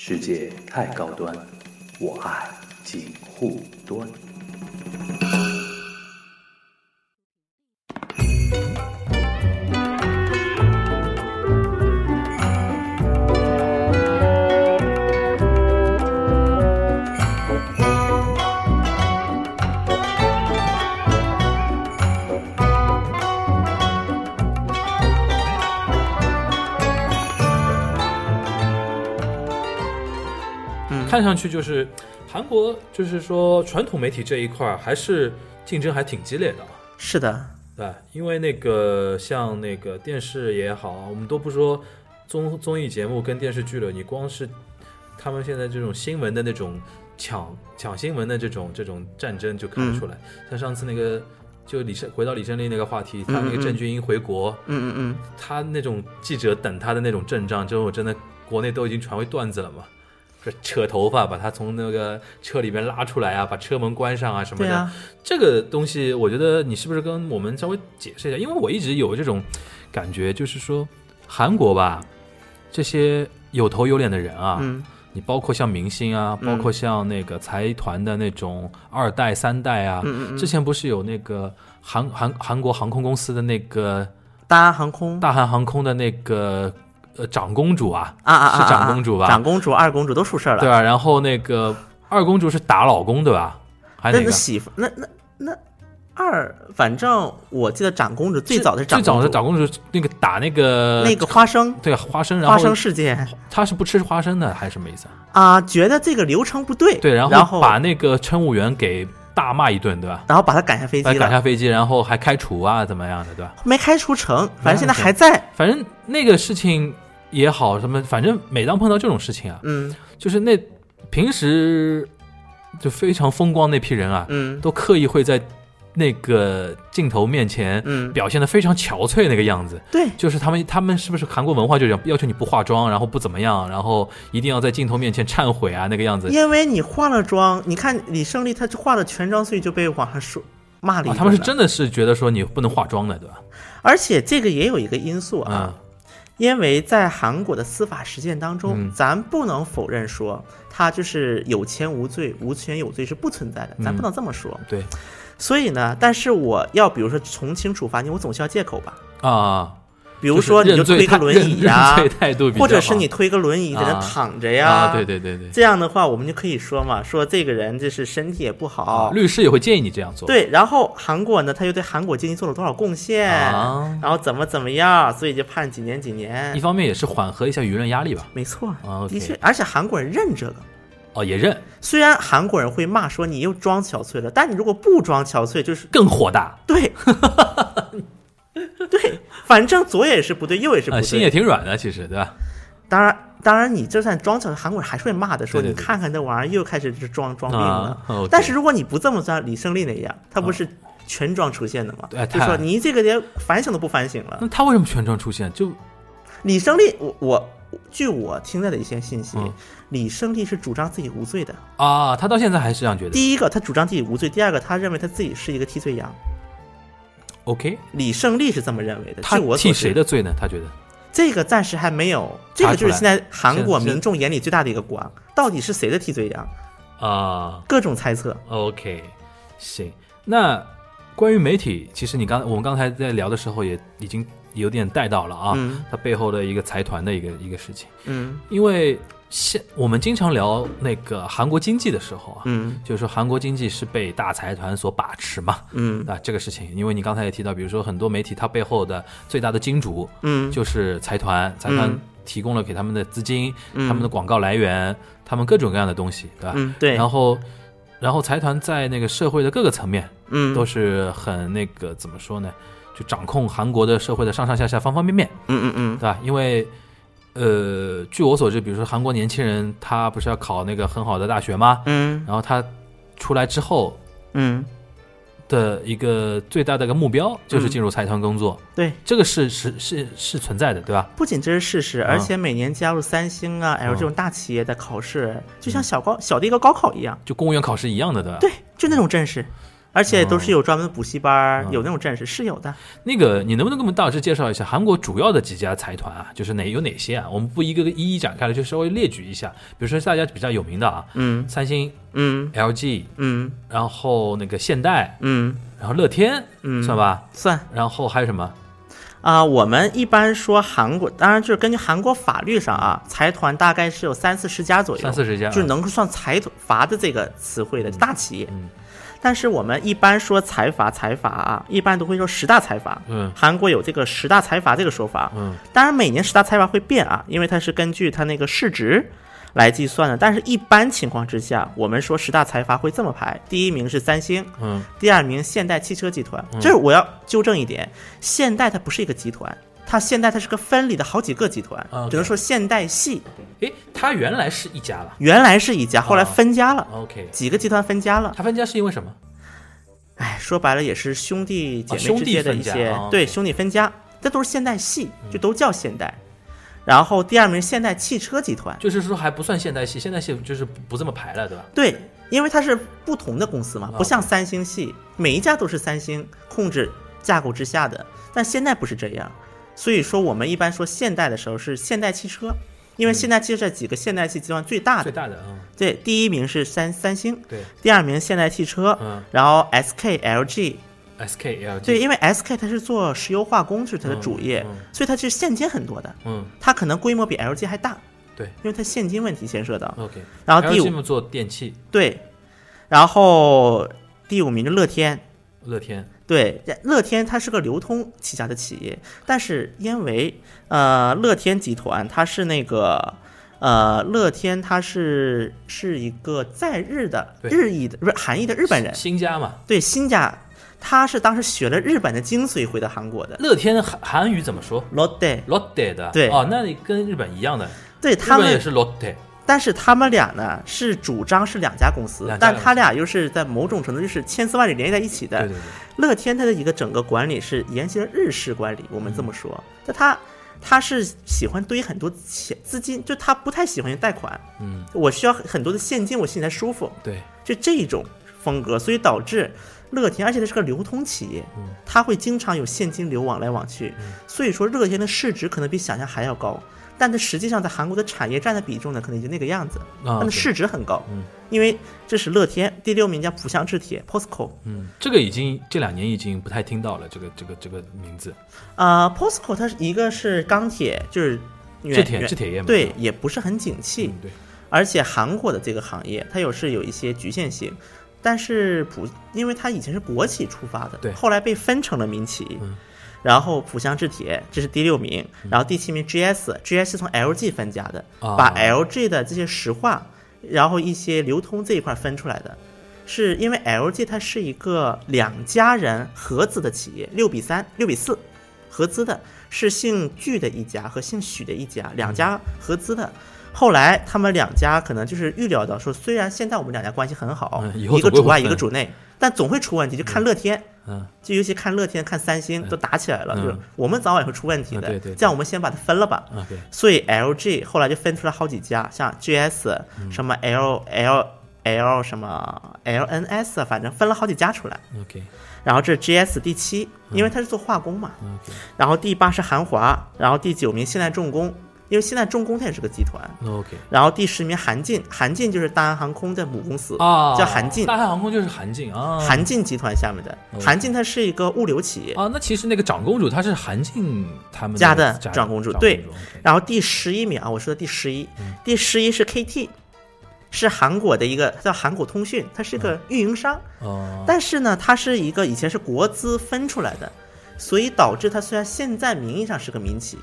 世界太高端，我爱锦护端。看上去就是韩国，就是说传统媒体这一块儿还是竞争还挺激烈的啊。是的，对，因为那个像那个电视也好，我们都不说综综艺节目跟电视剧了，你光是他们现在这种新闻的那种抢抢新闻的这种这种战争就看得出来。像上次那个就李胜回到李胜利那个话题，他那个郑俊英回国，嗯嗯嗯，他那种记者等他的那种阵仗，之后真的国内都已经传为段子了嘛。说扯头发，把他从那个车里边拉出来啊，把车门关上啊什么的。啊，这个东西，我觉得你是不是跟我们稍微解释一下？因为我一直有这种感觉，就是说韩国吧，这些有头有脸的人啊，嗯你包括像明星啊，包括像那个财团的那种二代、三代啊，嗯嗯嗯之前不是有那个韩韩韩国航空公司的那个大韩航空大韩航空的那个呃长公主啊，啊啊啊，是长公主吧？长公主、二公主都出事儿了。对吧？然后那个二公主是打老公对吧？还那个？那媳妇，那那那二，反正我记得长公主最早的长最早，的长公主那个打那个那个花生对花生，然后花生事件她是不吃花生的还是什么意思啊？啊，觉得这个流程不对，对，然然后把那个乘务员给大骂一顿，对吧？然后把他赶下飞机了，赶下飞机，然后还开除啊，怎么样的，对吧？没开除成，反正现在还在。反正那个事情也好，什么，反正每当碰到这种事情啊，嗯就是那平时就非常风光那批人啊，嗯都刻意会在那个镜头面前嗯，表现的非常憔悴那个样子。对，就是他们，他们是不是韩国文化就要求你不化妆，然后不怎么样，然后一定要在镜头面前忏悔啊，那个样子。因为你化了妆，你看李胜利他化了全妆，所以就被网上说骂了一顿、啊，他们是真，的是觉得说你不能化妆的，对吧？而且这个也有一个因素啊，啊，因为在韩国的司法实践当中，嗯咱不能否认说他就是有钱无罪，无权有罪是不存在的，咱嗯不能这么说。对所以呢，但是我要比如说从轻处罚你，我总需要借口吧。啊，比如说你就推个轮椅呀、或者是你推个轮椅在那啊。躺着呀、啊，对对对对，这样的话，我们就可以说嘛，说这个人就是身体也不好，啊，律师也会建议你这样做，对，然后韩国呢，他又对韩国经济做了多少贡献，啊，然后怎么怎么样，所以就判几年几年。一。方面也是缓和一下舆论压力吧。没错，的确，而且韩国人认这个。哦，也认，虽然韩国人会骂说你又装憔悴了，但你如果不装憔悴，就是更火大，对，对，反正左也是不对，右也是不啊，对。心也挺软的，其实对吧？当然，当然，你就算装成，韩国人还是会骂的，说你看看那玩意儿又开始是装装病了。但是如果你不这么装，李胜利那样，他不是全装出现的吗？对就说你这个连反省都不反省了。那他为什么全装出现？就李胜利，我我据我听到的一些信息，嗯李胜利是主张自己无罪的。啊，他到现在还是这样觉得。第一个，他主张自己无罪；第二个，他认为他自己是一个替罪羊。OK，李胜利是这么认为的。他我替谁的罪呢？他觉得这个暂时还没有，这个就是现在韩国民众眼里最大的一个光，到底是谁的替罪羊？啊各种猜测。，OK，行。那关于媒体，其实你刚我们刚才在聊的时候也已经有点带到了啊，嗯它背后的一个财团的一个一个事情。嗯因为现我们经常聊那个韩国经济的时候啊，嗯。就是说韩国经济是被大财团所把持嘛，嗯。啊，这个事情，因为你刚才也提到，比如说很多媒体它背后的最大的金主嗯。就是财团，财团嗯。提供了给他们的资金、嗯。他们的广告来源、他们各种各样的东西，对吧？嗯，对，然后，然后财团在那个社会的各个层面嗯。都是很那个怎么说呢？就掌控韩国的社会的上上下下方方面面，嗯嗯嗯。对吧？因为，呃，据我所知，比如说韩国年轻人他不是要考那个很好的大学吗？嗯然后他出来之后嗯，的一个最大的一个目标就是进入财团工作，对，这个是是是是存在的，对吧？不仅这是事实，而嗯且每年加入三星啊、L 嗯这种大企业的考试，就像小高小的一个高考一样，就公务员考试一样的，对吧？对，就那种阵势。而且都是有专门的补习班，嗯有那种阵势是有的。那个，你能不能给我们大致介绍一下韩国主要的几家财团啊？就是哪有哪些啊？我们不一个个一一展开了，就稍微列举一下。比如说大家比较有名的啊，嗯三星、嗯 LG，嗯然后那个现代，嗯然后乐天，嗯，算吧。算然后还有什么？啊、我们一般说韩国，当然就是根据韩国法律上啊，财团大概是有三四十家左右，三四十家啊就是能够算财阀的这个词汇的大企业。嗯但是我们一般说财阀，财阀啊，一般都会说十大财阀。嗯韩国有这个十大财阀这个说法，嗯当然每年十大财阀会变啊，因为它是根据它那个市值来计算的。但是一般情况之下，我们说十大财阀会这么排：第一名是三星，嗯第二名现代汽车集团。这是我要纠正一点，现代它不是一个集团，它现代它是个分离的好几个集团只能说现代系诶，它原来是一家了。原来是一家，后来分家了，OK，几个集团分家了。它分家是因为什么？哎，说白了也是兄弟姐妹之间的一些、对兄弟分家，这都是现代系，就都叫现代。然后第二名现代汽车集团，就是说还不算现代系，现代系就是不不这么排了，对吧？对，因为它是不同的公司嘛，啊不像三星系，每一家都是三星控制架构之下的，但现在不是这样。所以说我们一般说现代的时候是现代汽车，因为现代汽车这几个现代系集团最大的，最大的，嗯，对，第一名是三三星，对，第二名现代汽车，嗯。然后 SK、LG，，SK、LG，对，，因为 SK 它是做石油化工是它的主业，嗯嗯。所以它是现金很多的，嗯，它可能规模比 LG 还大，对。因为它现金问题牵涉到。，OK。然后第五嘛做电器，对，然后第五名就乐天，乐天，对，乐天它是个流通起家的企业，但是因为呃乐天集团它是那个呃乐天它是是一个在日的日裔的不是韩裔的日本人，新家嘛。对新家，他是当时学了日本的精髓回到韩国的。乐天韩韩语怎么说？Lotte，？Lotte 的，对。哦，那你跟日本一样的，对他们，也是 Lotte，但是他们俩呢是主张是两家公司但他俩又是在某种程度就是千丝万缕联系在一起的。对对对，乐天它的一个整个管理是沿袭了日式管理，我们这么说，那他他是喜欢堆很多钱资金，就他不太喜欢贷款，嗯，我需要很多的现金，我心里才舒服，对，就这种风格，所以导致乐天，而且它是个流通企业嗯，它会经常有现金流往来往去，所以说乐天的市值可能比想象还要高。但它实际上在韩国的产业占的比重呢，可能就那个样子，啊对但市值很高，嗯因为这是乐天，第六名叫浦项制铁 POSCO，嗯，这个已经这两年已经不太听到了，这个这个这个名字，啊、p o s c o 它是一个是钢铁，就是原制铁原制铁业嘛，对，也不是很景气，嗯对，而且韩国的这个行业它有是有一些局限性，但是浦因为它以前是国企出发的，对后来被分成了民企，嗯然后浦项制铁这是第六名，然后第七名 GS，GS 是从 LG 分家的，啊把 LG 的这些石化，然后一些流通这一块分出来的。是因为 LG 它是一个两家人合资的企业，六比三、六比四合资的，是姓具的一家和姓许的一家，两家合资的。后来他们两家可能就是预料到说，虽然现在我们两家关系很好，嗯一个主外一个主内，但总会出问题。就看乐天，嗯，就尤其看乐天、看三星都打起来了，嗯就是我们早晚会出问题的。嗯对对对这样我们先把它分了吧。OK，所以 LG 后来就分出来好几家，像 GS 嗯什么 L L L 什么 LNS 啊，反正分了好几家出来。OK 然后这是 GS 第七，因为它是做化工嘛。OK 然后第八是韩华，然后第九名现代重工，因为现在重工它也是个集团。OK 然后第十名韩进，韩进就是大韩航空的母公司，啊，叫韩进，大韩航空就是韩进啊，韩进集团下面的。哦韩进它是一个物流企业。啊，那其实那个长公主她是韩进他们家的长公主对。然后第十一名啊，我说的第十一、嗯。第十一是 KT，是韩国的一个叫韩国通讯，它是个运营商，哦，但是呢，它是一个以前是国资分出来的，所以导致它虽然现在名义上是个民企，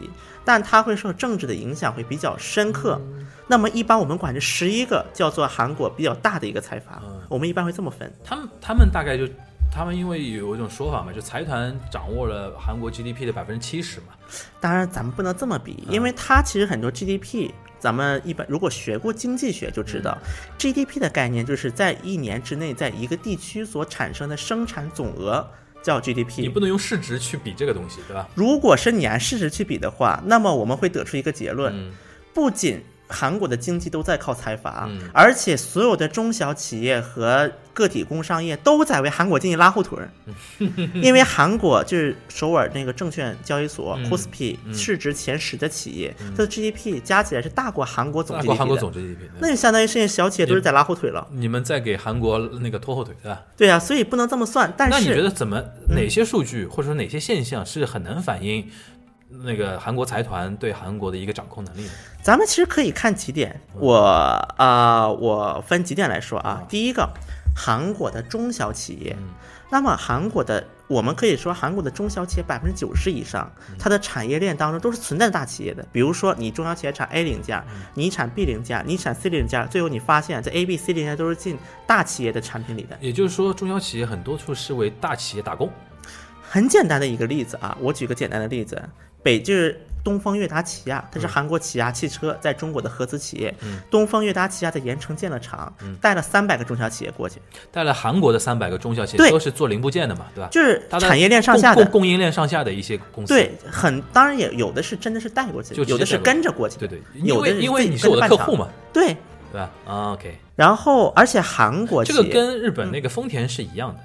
但它会受政治的影响会比较深刻。嗯那么一般我们管这十一个叫做韩国比较大的一个财阀，嗯我们一般会这么分。他们他们大概就。他们因为有一种说法嘛，就财团掌握了韩国 GDP 的百分之七十嘛，当然，咱们不能这么比，因为它其实很多 GDP，咱们一般如果学过经济学就知道、g d p 的概念就是在一年之内在一个地区所产生的生产总额叫 GDP。你不能用市值去比这个东西，对吧？如果是你按市值去比的话，那么我们会得出一个结论：嗯不仅韩国的经济都在靠财阀，嗯而且所有的中小企业和个体工商业都在为韩国经济拉后腿儿，因为韩国就是首尔那个证券交易所、嗯 KOSPI 嗯市值前十的企业，它的 GDP 加起来是大过韩国总大 GDP 韩国总 GDP。那就相当于这些小企业都是在拉后腿了。你们在给韩国那个拖后腿，对吧？对啊，所以不能这么算。但是那你觉得怎么哪些数据或者说哪些现象是很难反映那个韩国财团对韩国的一个掌控能力呢？咱们其实可以看几点，我啊、我分几点来说啊。第一个，韩国的中小企业，那么韩国的我们可以说韩国的中小企业百分之九十以上，它的产业链当中都是存在大企业的。比如说，你中小企业产 A 零件，你产 B 零件，你产 C 零件，最后你发现这 A、B、C 零件都是进大企业的产品里的。也就是说，中小企业很多处是为大企业打工。很简单的一个例子啊，我举个简单的例子，北就是东风悦达起亚，它是韩国起亚汽车在中国的合资企业。嗯东风悦达起亚在盐城建了厂，带了三百个中小企业过去，带了韩国的三百个中小企业对都是做零部件的嘛，对吧？就是产业链上下的。供应链上下的一些公司。对，很当然也有的是真的是带过去有的是跟着过去的。对对，因有的是为因为你是我的客户嘛，对，对吧？啊，OK，然后而且韩国这个跟日本那个丰田是一样的。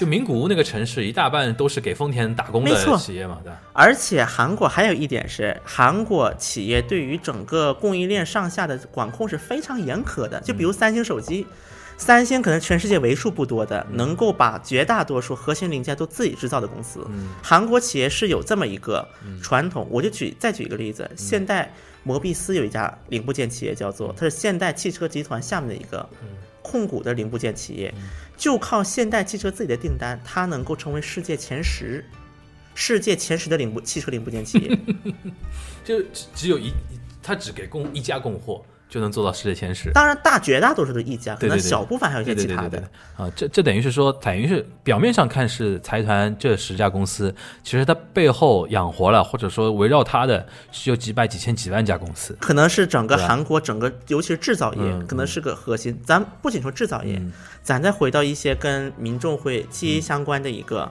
就名古屋那个城市，一大半都是给丰田打工的企业嘛，对吧？而且韩国还有一点是，韩国企业对于整个供应链上下的管控是非常严苛的。就比如三星手机，三星可能全世界为数不多的能够把绝大多数核心零件都自己制造的公司。韩国企业是有这么一个传统。我就举再举一个例子，现代摩必斯有一家零部件企业叫做，它是现代汽车集团下面的一个控股的零部件企业，就靠现代汽车自己的订单，它能够成为世界前十。世界前十的零部汽车零部件企业，就只有一，它只给供一家供货就能做到世界前十。当然大绝大多数都是一家，可能小部分还有一些其他的。啊，这这等于是说，等于是表面上看是财团这十家公司，其实它背后养活了，或者说围绕它的是有几百、几千、几万家公司。可能是整个韩国整个，尤其是制造业，嗯可能是个核心。咱不仅说制造业，咱再回到一些跟民众会息息相关的一个，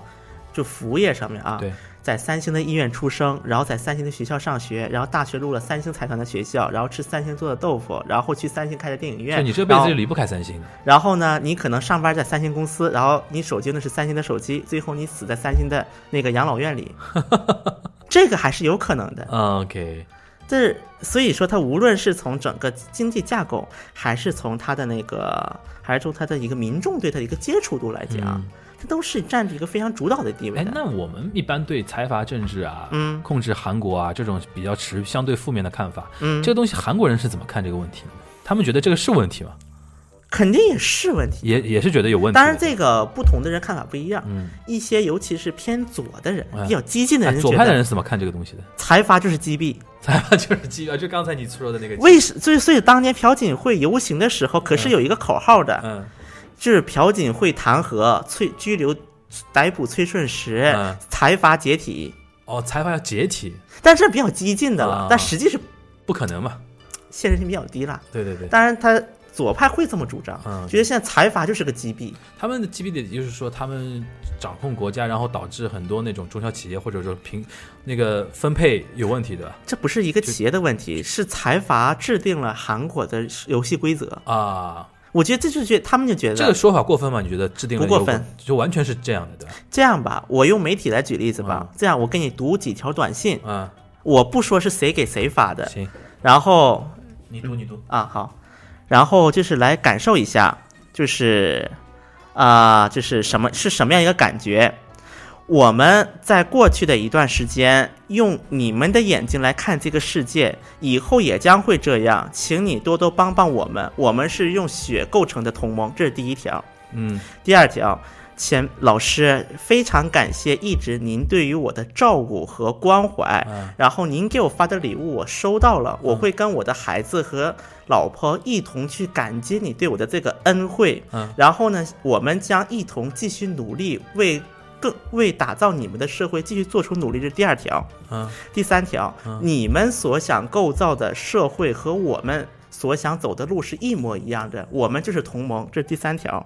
就服务业上面啊。对，在三星的医院出生，然后在三星的学校上学，然后大学入了三星财团的学校，然后吃三星做的豆腐，然后去三星开的电影院。就你这辈子就离不开三星的。然后呢，你可能上班在三星公司，然后你手机呢是三星的手机，最后你死在三星的那个养老院里，这个还是有可能的。啊 OK，这是所以说，它无论是从整个经济架构，还是从它的那个，还是从它的一个民众对它的一个接触度来讲，嗯它都是占着一个非常主导的地位哎，那我们一般对财阀政治啊，嗯控制韩国啊这种比较持相对负面的看法，嗯，这个东西韩国人是怎么看这个问题的？他们觉得这个是问题吗？肯定也是问题。也也是觉得有问题。当然，这个不同的人看法不一样。嗯，一些尤其是偏左的人，哎比较激进的哎人，左派的人是怎么看这个东西的？财阀就是击毙。财阀就是击毙，就刚才你说的那个。为什所以所以当年朴槿惠游行的时候，可是有一个口号的，嗯就是朴槿惠弹劾、崔拘留、逮捕崔顺实，嗯财阀解体。哦，财阀要解体，但这是比较激进的了，啊但实际是不可能嘛？现实性比较低了。对对对，当然，他左派会这么主张，嗯觉得现在财阀就是个击毙。他们的 GDP 也就是说，他们掌控国家，然后导致很多那种中小企业或者说平那个分配有问题的这不是一个企业的问题，是财阀制定了韩国的游戏规则。啊。我觉得这就是觉他们就觉得这个说法过分吗？你觉得制定了不过分，就完全是这样的，对吧？这样吧，我用媒体来举例子吧。嗯这样，我给你读几条短信，啊，我不说是谁给谁发的，行，然后你读你读。啊好，然后就是来感受一下，就是啊、就是什么是什么样一个感觉。我们在过去的一段时间，用你们的眼睛来看这个世界，以后也将会这样，请你多多帮帮我们。我们是用血构成的同盟，这是第一条。嗯第二条，前老师非常感谢一直您对于我的照顾和关怀，嗯然后您给我发的礼物我收到了，我会跟我的孩子和老婆一同去感激你对我的这个恩惠，嗯然后呢，我们将一同继续努力为。更为打造你们的社会继续做出努力，这是第二条。嗯第三条，你们所想构造的社会和我们所想走的路是一模一样的，我们就是同盟，这是第三条。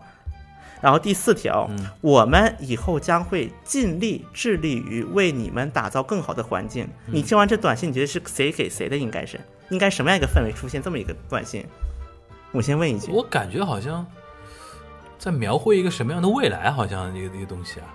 然后第四条，嗯我们以后将会尽力致力于为你们打造更好的环境。嗯你听完这短信，你觉得是谁给谁的？应该是应该什么样一个氛围出现这么一个短信？我先问一句，我感觉好像在描绘一个什么样的未来，好像一个一个东西啊。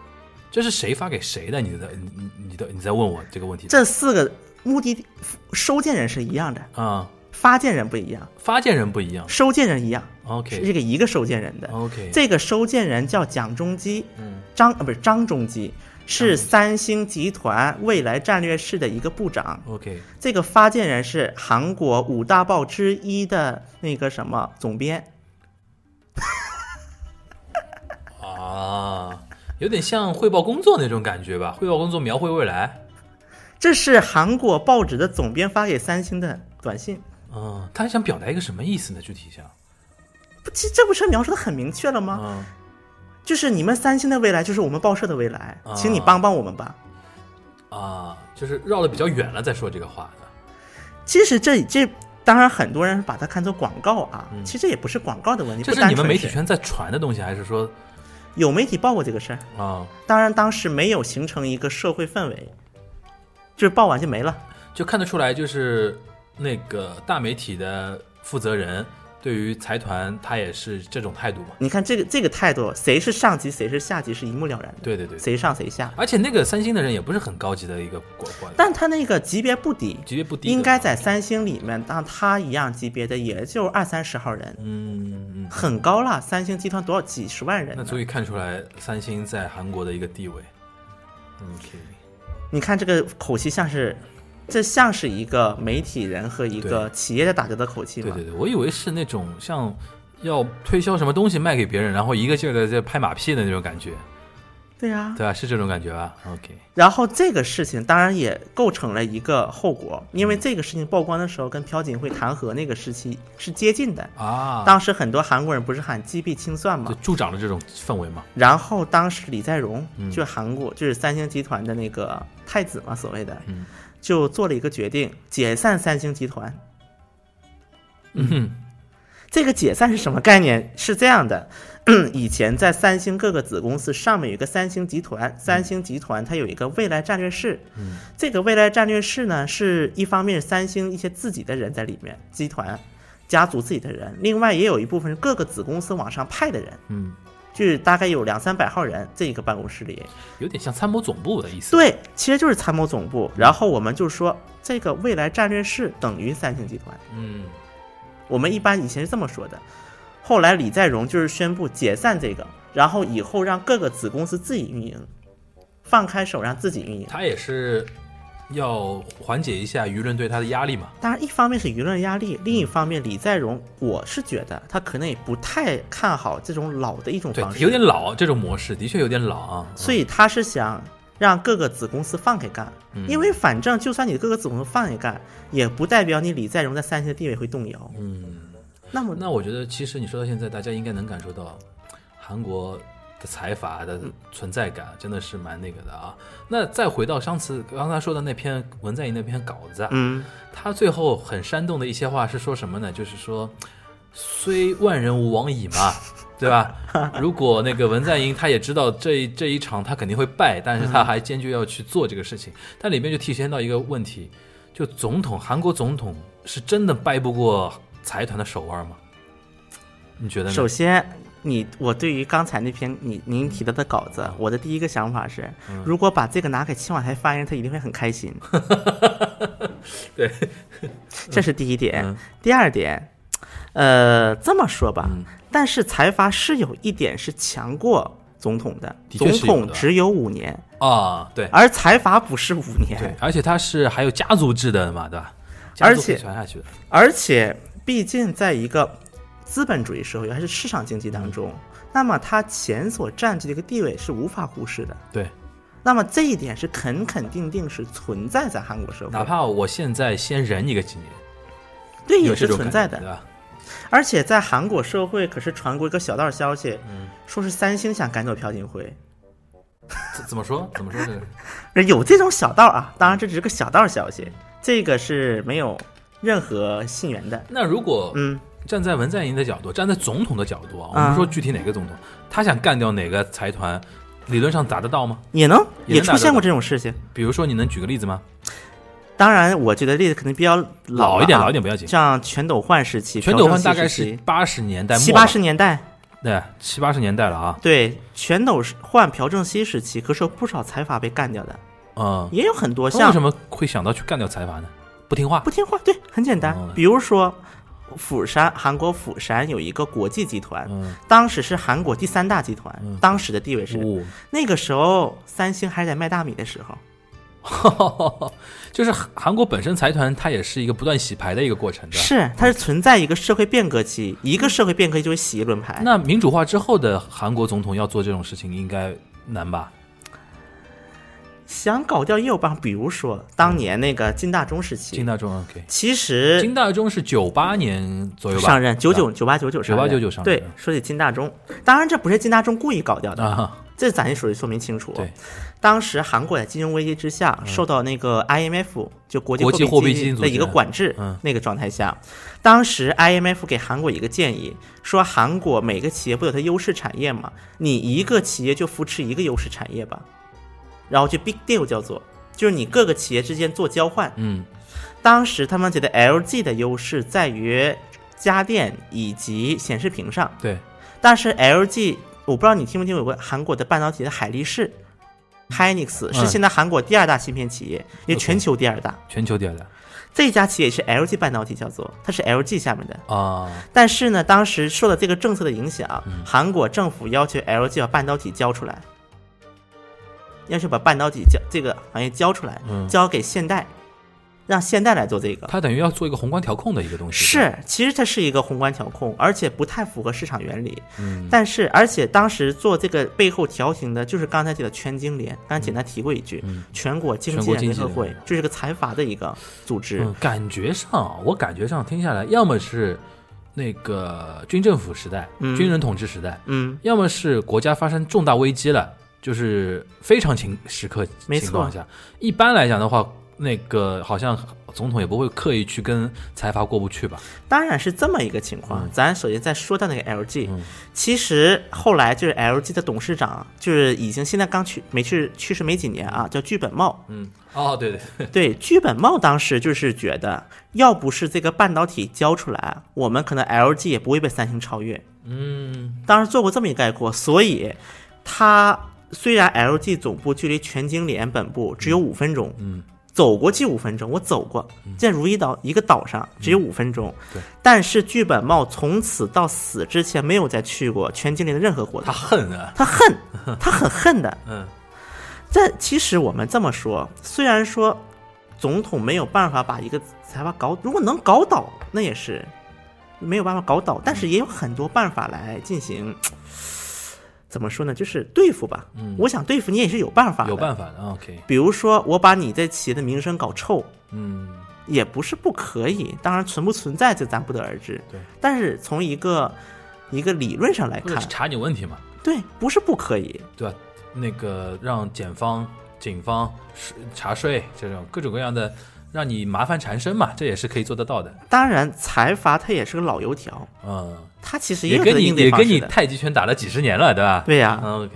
这是谁发给谁的？你在你你你的你在问我这个问题。这四个目的地收件人是一样的，啊？发件人不一样，发件人不一样。收件人一样，OK。是这个一个收件人的。OK，这个收件人叫蒋中基，嗯。张啊不是张中基，是三星集团未来战略室的一个部长。OK 这个发件人是韩国五大报之一的那个什么总编，啊，有点像汇报工作那种感觉吧？汇报工作描绘未来。这是韩国报纸的总编发给三星的短信。嗯，他想表达一个什么意思呢？具体上，不，其实这不是描述的很明确了吗？嗯就是你们三星的未来就是我们报社的未来，啊请你帮帮我们吧。啊，就是绕的比较远了再说这个话的。其实这这当然很多人把它看作广告啊，其实也不是广告的问题，嗯这是你们媒体圈在传的东西，还是说有媒体报过这个事儿。啊？当然当时没有形成一个社会氛围，就是报完就没了。就看得出来，就是那个大媒体的负责人对于财团，他也是这种态度嘛。你看这个这个态度，谁是上级谁是下级是一目了然的，对对对，谁上谁下。而且那个三星的人也不是很高级的一个官官，但他那个级别不低，级别不低，应该在三星里面，当他一样级别的也就二三十号人，嗯嗯，很高了。三星集团多少几十万人？那足以看出来三星在韩国的一个地位。OK，你看这个口气像是，这像是一个媒体人和一个企业的打交道口气吗？对对对，我以为是那种像要推销什么东西卖给别人，然后一个劲儿的在拍马屁的那种感觉，对啊。对啊？是这种感觉吧？OK，然后这个事情当然也构成了一个后果，因为这个事情曝光的时候跟朴槿惠弹劾那个时期是接近的。啊，当时很多韩国人不是喊击毙清算就嘛，助长了这种氛围嘛。然后当时李在镕嗯就是韩国就是三星集团的那个太子嘛，所谓的嗯，就做了一个决定，解散三星集团。嗯哼，这个解散是什么概念？是这样的，以前在三星各个子公司上面有一个三星集团，三星集团它有一个未来战略室，嗯，这个未来战略室呢，是一方面是三星一些自己的人在里面，集团家族自己的人，另外也有一部分是各个子公司往上派的人，嗯，就是大概有两三百号人，这一个办公室里。有点像参谋总部的意思。，对，其实就是参谋总部。然后我们就说，这个未来战略室等于三星集团。嗯，我们一般以前是这么说的，后来李在镕就是宣布解散这个，然后以后让各个子公司自己运营，放开手让自己运营。他也是要缓解一下舆论对他的压力嘛。当然，一方面是舆论压力，另一方面李在镕，我是觉得他可能也不太看好这种老的一种方，式，有点老，这种模式的确有点老啊。所以他是想让各个子公司放开干，嗯因为反正就算你各个子公司放开干，也不代表你李在镕在三星的地位会动摇。嗯，那么那我觉得其实你说到现在，大家应该能感受到韩国的财阀的存在感真的是蛮那个的啊。那再回到上次刚才说的那篇文在寅那篇稿子啊，嗯，他最后很煽动的一些话是说什么呢？就是说，虽万人无往矣嘛，对吧？如果那个文在寅他也知道这这一场他肯定会败，但是他还坚决要去做这个事情，但里面就体现到一个问题，就总统韩国总统是真的掰不过财团的手腕吗？你觉得呢？首先，你我对于刚才那篇你您提到的稿子，我的第一个想法是，嗯如果把这个拿给青瓦台发言人，他一定会很开心。对，这是第一点。嗯第二点，呃，这么说吧，嗯但是财阀是有一点是强过总统的，的总统只有五年，啊，对而财阀不是五年对年，，而且他是还有家族制的嘛，对吧？而且传下去的，而且毕竟在一个资本主义社会还是市场经济当中，那么他钱所占据的一个地位是无法忽视的。对。那么这一点是肯肯定定是存在在韩国社会，哪怕我现在先忍你个几年，对也是存在的对。吧？而且在韩国社会可是传过一个小道消息，嗯说是三星想赶走朴槿惠，怎怎么说？怎么说这 有这种小道啊。当然这只是个小道消息，这个是没有任何信源的。那如果嗯，站在文在寅的角度，站在总统的角度啊，我啊们说具体哪个总统，他想干掉哪个财团，理论上达得到吗？也能也出现过这种事情。比如说，你能举个例子吗？当然，我觉得例子可能比较老一点，老一点不要紧。像全斗焕时期，全斗焕大概是八十年代末，七八十年代，对七八十年代了啊。对全斗焕、朴正熙时期，可是有不少财阀被干掉的，嗯，也有很多像为什么会想到去干掉财阀呢？不听话不听话，对，很简单哦。比如说，釜山，韩国釜山有一个国际集团，嗯，当时是韩国第三大集团，当时的地位是。哦，那个时候，三星还在卖大米的时候，就是韩韩国本身财团，它也是一个不断洗牌的一个过程的。是它是存在一个社会变革期，一个社会变革期就会洗一轮牌。那民主化之后的韩国总统要做这种事情，应该难吧？想搞掉也有办法，比如说当年那个金大中时期，金大中 OK，其实金大中是九八年左右吧上任九九九八九九上任。9899上任。对，说起金大中，当然这不是金大中故意搞掉的，啊，这咱也属于说明清楚。对，当时韩国在金融危机之下，受到那个 IMF 就国际国际货币基金的一个管制，嗯。那个状态下，当时 IMF 给韩国一个建议，说韩国每个企业不有它优势产业嘛，你一个企业就扶持一个优势产业吧，然后就 big deal 叫做，就是你各个企业之间做交换。嗯当时他们觉得 LG 的优势在于家电以及显示屏上，对，但是 LG 我不知道你听没听过有个韩国的半导体的海力士。Hynix 是嗯现在韩国第二大芯片企业，也全球第二大。全球第二大这家企业是 LG 半导体，叫做它是 LG 下面的。啊，但是呢，当时受了这个政策的影响，嗯韩国政府要求 LG 把半导体交出来，要求把半导体交这个行业交出来，嗯交给现代，让现代来做这个。它等于要做一个宏观调控的一个东西。是，其实它是一个宏观调控，而且不太符合市场原理。嗯，但是，而且当时做这个背后调停的，就是刚才提的全经联，刚才简单提过一句，嗯全国经济联合会这是个财阀的一个组织。嗯，感觉上，我感觉上听下来，要么是那个军政府时代、嗯军人统治时代，嗯，要么是国家发生重大危机了，就是非常情时刻没错情况下，一般来讲的话，那个好像总统也不会刻意去跟财阀过不去吧？当然是这么一个情况。嗯咱首先再说到那个 LG，、嗯其实后来就是 LG 的董事长，就是已经现在刚去没去去世没几年啊，叫剧本茂。嗯，哦，对对对，对，剧本茂当时就是觉得，要不是这个半导体交出来，我们可能 LG 也不会被三星超越。嗯当时做过这么一个概括，所以他虽然 LG 总部距离全经联本部只有五分钟，嗯，走过去五分钟，我走过，在如意岛一个岛上只有五分钟，对，但是剧本茂从此到死之前没有再去过全经联的任何活动他，恨啊，他恨，他很恨的。嗯。这其实我们这么说，虽然说总统没有办法把一个财阀搞，如果能搞倒，那也是没有办法搞倒，但是也有很多办法来进行。怎么说呢？就是对付吧。嗯我想对付你也是有办法的。有办法的，OK，比如说，我把你这企业的名声搞臭，嗯也不是不可以。当然，存不存在这咱不得而知。对，但是从一个一个理论上来看是，查你问题嘛，对，不是不可以。对吧？那个让检方、警方是查税这种各种各样的，让你麻烦缠身嘛，这也是可以做得到的。当然，财阀他也是个老油条，嗯，他其实也跟你也跟你。太极拳打了几十年了，对吧？对呀、，OK，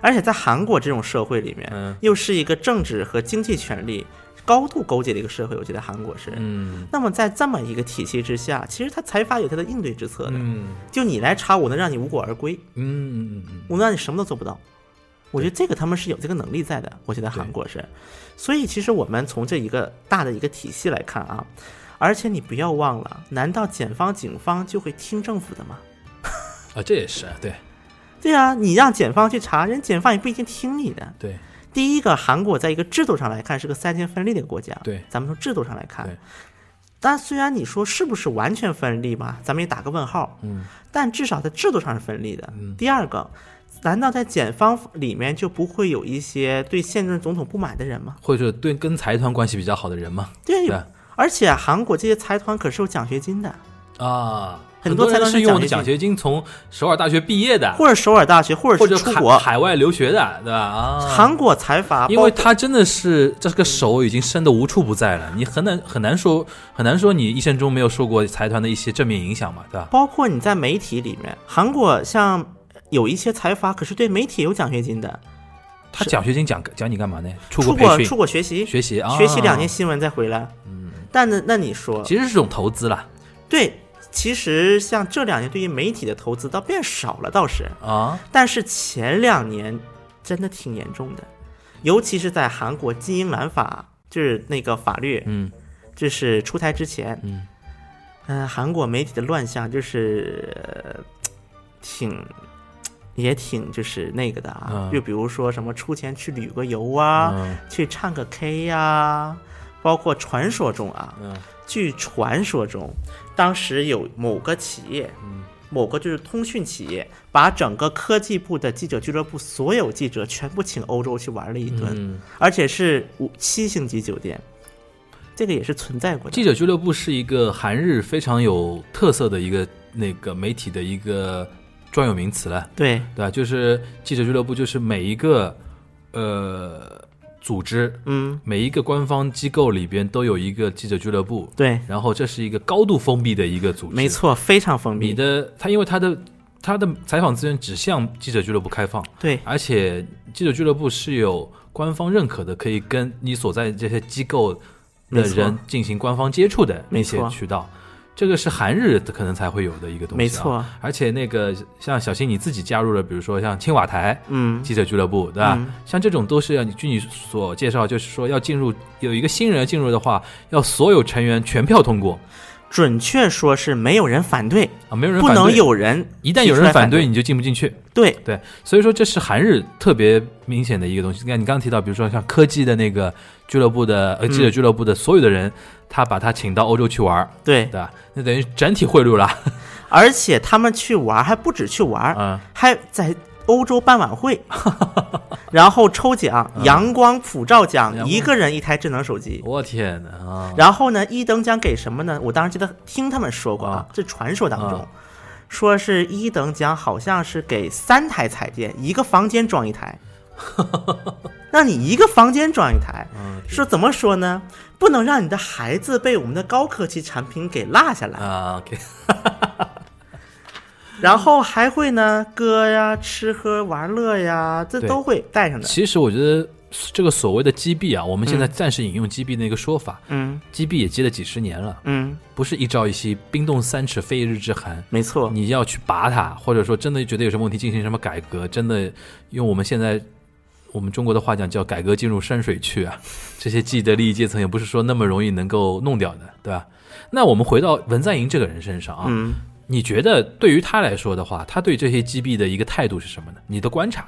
而且在韩国这种社会里面，嗯又是一个政治和经济权力高度勾结的一个社会，我觉得韩国是。嗯那么在这么一个体系之下，其实他财阀有他的应对之策的。嗯就你来查，我能让你无果而归，嗯嗯嗯我能让你什么都做不到。我觉得这个他们是有这个能力在的，我觉得韩国是。所以其实我们从这一个大的一个体系来看啊，而且你不要忘了，难道检方警方就会听政府的吗？啊，这也是对对啊，你让检方去查，人检方也不一定听你的。对第一个，韩国在一个制度上来看是个三权分立的国家。对咱们从制度上来看对，但虽然你说是不是完全分立吧，咱们也打个问号。嗯但至少在制度上是分立的。嗯第二个，难道在检方里面就不会有一些对现任总统不满的人吗？或者对跟财团关系比较好的人吗，对，对而且韩国这些财团可是有奖学金的，啊，很多财团人是用奖奖学金从首尔大学毕业的，或者首尔大学，或或者或者是出国。海外留学的，对吧？啊，韩国财阀，因为他真的是这个手已经伸的无处不在了，你很难很难说很难说你一生中没有受过财团的一些正面影响嘛，对吧？包括你在媒体里面，韩国像有一些财阀，可是对媒体有奖学金的，他奖学金奖奖你干嘛呢？出出国国培训。出国学习，学习啊，学习两年新闻再回来。嗯，但那那你说，其实是种投资啦。对，其实像这两年对于媒体的投资倒变少了，倒是，啊，但是前两年真的挺严重的，尤其是在韩国金英兰法，就是那个法律，嗯。就是出台之前，嗯，呃，韩国媒体的乱象就是、呃挺。也挺就是那个的啊，嗯。就比如说什么出钱去旅个游啊，嗯。去唱个 K 呀、包括传说中啊，嗯。据传说中，当时有某个企业，嗯。某个就是通讯企业，把整个科技部的记者俱乐部所有记者全部请欧洲去玩了一顿，嗯，而且是五七星级酒店，这个也是存在过的。记者俱乐部是一个韩日非常有特色的一个那个媒体的一个专有名词了。对，对吧？就是记者俱乐部，就是每一个呃组织，嗯，每一个官方机构里边都有一个记者俱乐部，对，然后这是一个高度封闭的一个组织。没，错，非常封闭。你的他因为他的他的采访资源只向记者俱乐部开放，对，而且记者俱乐部是有官方认可的，可以跟你所在这些机构的人进行官方接触的那些没错渠道。这个是韩日可能才会有的一个东西、啊，没错。而且那个像小新你自己加入了，比如说像青瓦台嗯，记者俱乐部，对吧？嗯像这种都是要你据你所介绍，就是说要进入有一个新人进入的话，要所有成员全票通过准确说是没有人反对，啊，没有人不能。有人一旦有人反对，，你就进不进去。对，对，所以说这是韩日特别明显的一个东西。你看，你刚刚提到，比如说像科技的那个俱乐部的呃记者俱乐部的所有的人，他把他请到欧洲去玩儿，对对，吧？那等于整体贿赂了，而且他们去玩还不止去玩，嗯，还在欧洲办晚会，然后抽奖，阳光普照奖，嗯一个人一台智能手机。我天哪啊！然后呢，一等奖给什么呢？我当时记得听他们说过啊啊，这传说当中啊说是一等奖好像是给三台彩电，一个房间装一台，让你一个房间装一台。嗯说怎么说呢？不能让你的孩子被我们的高科技产品给落下来。啊，OK，然后还会呢，歌呀、吃喝玩乐呀，这都会带上的。其实我觉得这个所谓的击毙啊，我们现在暂时引用击毙那个说法，嗯击毙也击了几十年了，嗯，不是一朝一夕，冰冻三尺非一日之寒。没错，你要去拔它，或者说真的觉得有什么问题进行什么改革，真的用我们现在我们中国的话讲叫改革进入深水区啊，这些既得利益阶层也不是说那么容易能够弄掉的，对吧？那我们回到文在寅这个人身上啊，嗯，你觉得对于他来说的话，他对这些击毙的一个态度是什么呢？你的观察？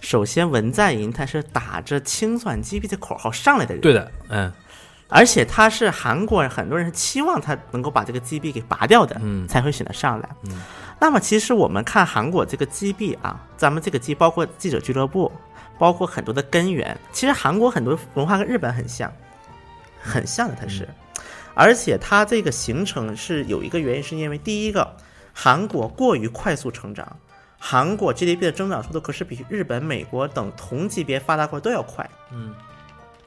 首先文在寅他是打着清算击毙的口号上来的人，对的，嗯而且他是韩国人，很多人是期望他能够把这个击毙给拔掉的，嗯才会选择上来。嗯，那么其实我们看韩国这个击毙啊，咱们这个击包括记者俱乐部，包括很多的根源，其实韩国很多文化跟日本很像，很像的，它是，而且它这个形成是有一个原因，是因为第一个，韩国过于快速成长。韩国 GDP 的增长速度可是比日本、美国等同级别发达国都要快，嗯，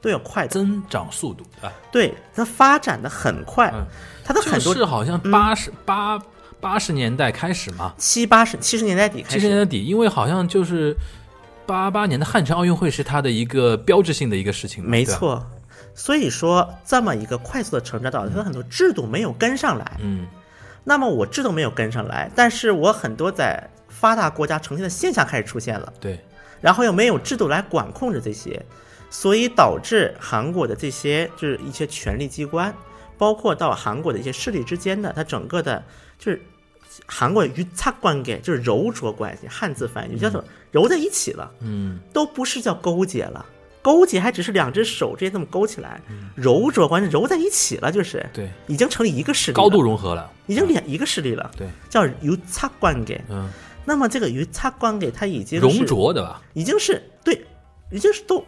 都要快的。增长速度啊，对，它发展的很快，嗯它的很多就是好像八十八八十年代开始嘛，七八十七十年代底开始，七十年代底，因为好像就是八八年的汉城奥运会是它的一个标志性的一个事情没错。所以说，这么一个快速的成长，导致它很多制度没有跟上来。嗯。那么我制度没有跟上来，但是我很多在发达国家呈现的现象开始出现了，对，然后又没有制度来管控着这些，所以导致韩国的这些就是一些权力机关，包括到韩国的一些势力之间的，它整个的就是韩国与擦关系就是揉着关系，汉字翻译就叫做揉在一起了。嗯。都不是叫勾结了，勾结还只是两只手直接这么勾起来，揉着关系揉在一起了，就是。对，已经成一个势力，高度融合了，已经两一个势力了，对，叫鱼叉关给，那么这个鱼叉关给他已经融着对吧？已经是对，已经是都。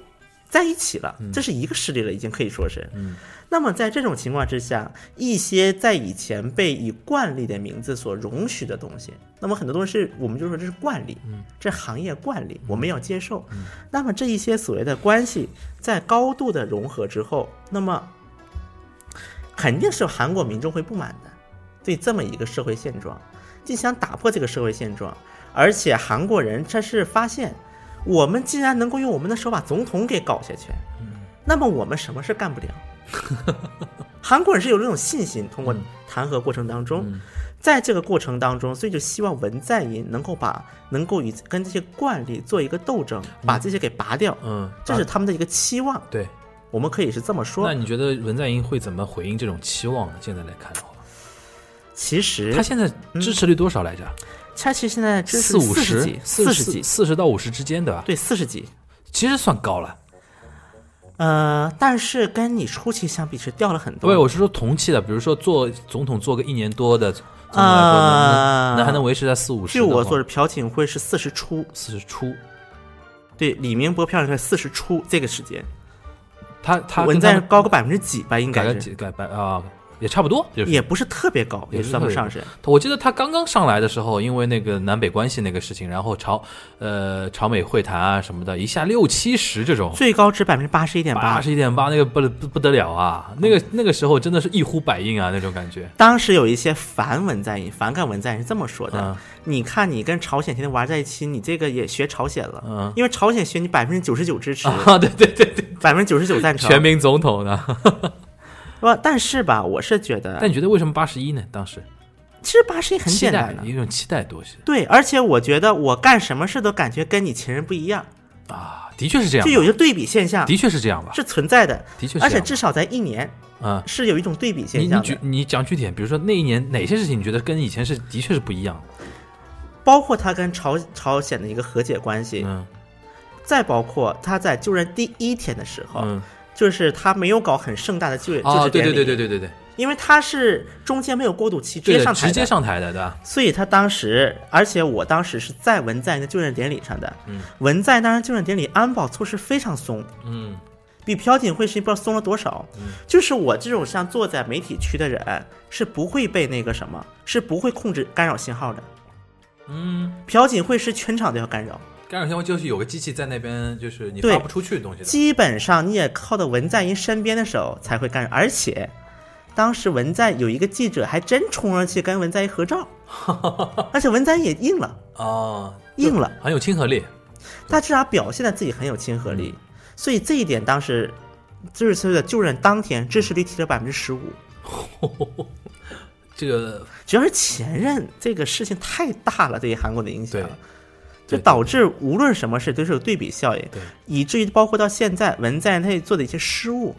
在一起了，这是一个势力了，已经可以说是。嗯。那么在这种情况之下，一些在以前被以惯例的名字所容许的东西，那么很多东西是我们就说这是惯例，嗯。这行业惯例，我们要接受。那么这一些所谓的关系在高度的融合之后，那么肯定是韩国民众会不满的，对这么一个社会现状，就想打破这个社会现状，而且韩国人这是发现，我们既然能够用我们的手把总统给搞下去，那么我们什么事干不了？韩国人是有这种信心，通过弹劾过程当中，在这个过程当中，所以就希望文在寅能够把能够与跟这些惯例做一个斗争，把这些给拔掉，嗯，这是他们的一个期望。对。我们可以是这么说那。你觉得文在寅会怎么回应这种期望呢？现在来看的话，其实他现在支持率多少来着？他其实现在支持四五十四十几，，四十几，四十到五十之间，对吧？对，四十几。其实算高了。呃，但是跟你初期相比是掉了很多。对，我是说同期的，比如说做总统做个一年多的，总统来说啊能能还能维持在四五十。据我所知，朴槿惠是四十出，四十出，对，李明博朴槿惠四十出这个时间，他他文跟他们在高个百分之几吧，应该是，改改百啊，也差不多，就是也不是特别高，也算不上是。我记得他刚刚上来的时候，因为那个南北关系那个事情，然后朝呃朝美会谈啊什么的，一下六七十这种，最高值百分之八十一点八八。十一点八，那个不不不得了啊！那个那个时候真的是一呼百应啊，那种感觉。当时有一些反文在寅、反感文在寅是这么说的：嗯你看你跟朝鲜天天玩在一起，你这个也学朝鲜了，嗯因为朝鲜学你百分之九十九支持，啊，对对对对，百分之九十九赞成，全民总统呢？是吧？但是吧，我是觉得，但你觉得为什么八十一呢？当时？其实八十一很简单的，一种期待多些。对，而且我觉得我干什么事都感觉跟你前任不一样，啊，的确是这样，就有一个对比现象的确是这样吧，是存在的，的确而且至少在一年啊，是有一种对比现象的，你举你讲具体点，比如说那一年哪些事情你觉得跟以前是的确是不一样的？包括他跟朝朝鲜的一个和解关系，嗯。再包括他在就任第一天的时候，嗯，就是他没有搞很盛大的就业就职典礼，对对对对对对，因为他是中间没有过渡期，直接上台的。直接上台的，对吧？所以他当时，而且我当时是在文在寅的就任典礼上的。嗯，文在寅当时就任典礼安保措施非常松，嗯。比朴槿惠是不知道松了多少。就是我这种像坐在媒体区的人，是不会被那个什么，是不会控制干扰信号的。嗯，朴槿惠是全场都要干扰，干扰信号就是有个机器在那边，就是你对发不出去的东西的。基本上你也靠到文在寅身边的时候才会干扰，而且。当时文在有一个记者还真冲上去跟文在寅合照，而且文在寅也应了，啊，应了。很有亲和力。他至少表现的自己很有亲和力，所以这一点当时就是所谓的就任当天支持率提了百分之十五。这个主要是前任这个事情太大了，对于韩国的影响，对就导致无论什么事都是有对比效应，以至于包括到现在文在寅他做的一些失误。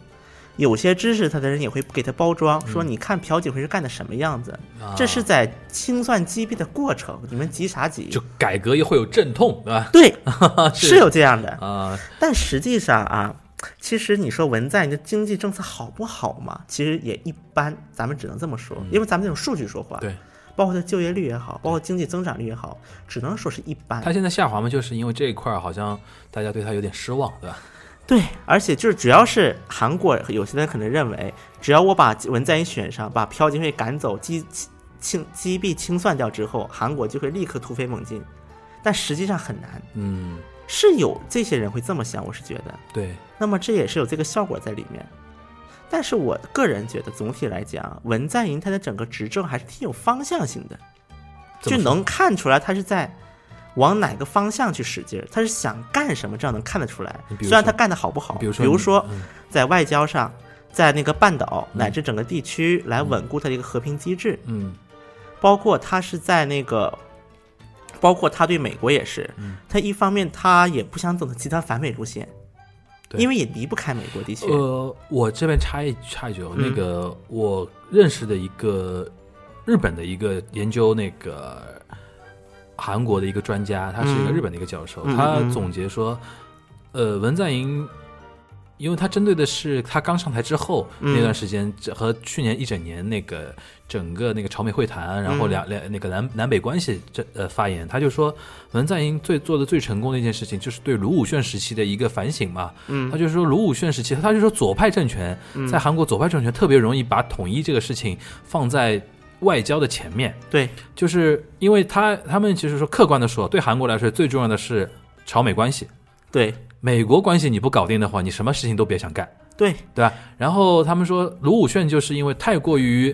有些支持他的人也会给他包装，说你看朴槿惠是干的什么样子，啊这是在清算击毙的过程，你们急啥急？就改革也会有阵痛，对吧？对，是是有这样的，啊，但实际上啊，其实你说文在寅的经济政策好不好嘛？其实也一般，咱们只能这么说，因为咱们这种数据说话，对，包括它就业率也好，包括经济增长率也好，只能说是一般它。现在下滑嘛，就是因为这一块儿好像大家对它有点失望，对吧？对，而且就是只要是韩国，有些人可能认为，只要我把文在寅选上，把朴槿惠赶走，击清击毙清算掉之后，韩国就会立刻突飞猛进。但实际上很难，嗯，是有这些人会这么想，我是觉得。对，那么这也是有这个效果在里面。但是我个人觉得，总体来讲，文在寅他的整个执政还是挺有方向性的，就能看出来他是在往哪个方向去使劲儿，他是想干什么，这样能看得出来。虽然他干的好不好，比如说比如说嗯。在外交上，在那个半岛乃至整个地区来稳固他的一个和平机制，嗯。包括他是在那个。包括他对美国也是，嗯。他一方面他也不想走的极端反美路线，对因为也离不开美国，的确，呃，我这边插一插一句哦，嗯。那个我认识的一个日本的一个研究那个韩国的一个专家，他是一个嗯。日本的一个教授，嗯他嗯。总结说，呃，文在寅因为他针对的是他刚上台之后嗯。那段时间，和去年一整年那个整个那个朝美会谈，然后嗯。两两那个南南北关系这呃发言，他就说文在寅最做的最成功的一件事情，就是对卢武铉时期的一个反省嘛。嗯。他就说卢武铉时期，他就说左派政权在韩国左派政权特别容易把统一这个事情放在外交的前面，对，就是因为他他们其实说客观的说，对韩国来说最重要的是朝美关系，对，美国关系你不搞定的话，你什么事情都别想干。对，对吧？然后他们说卢武铉就是因为太过于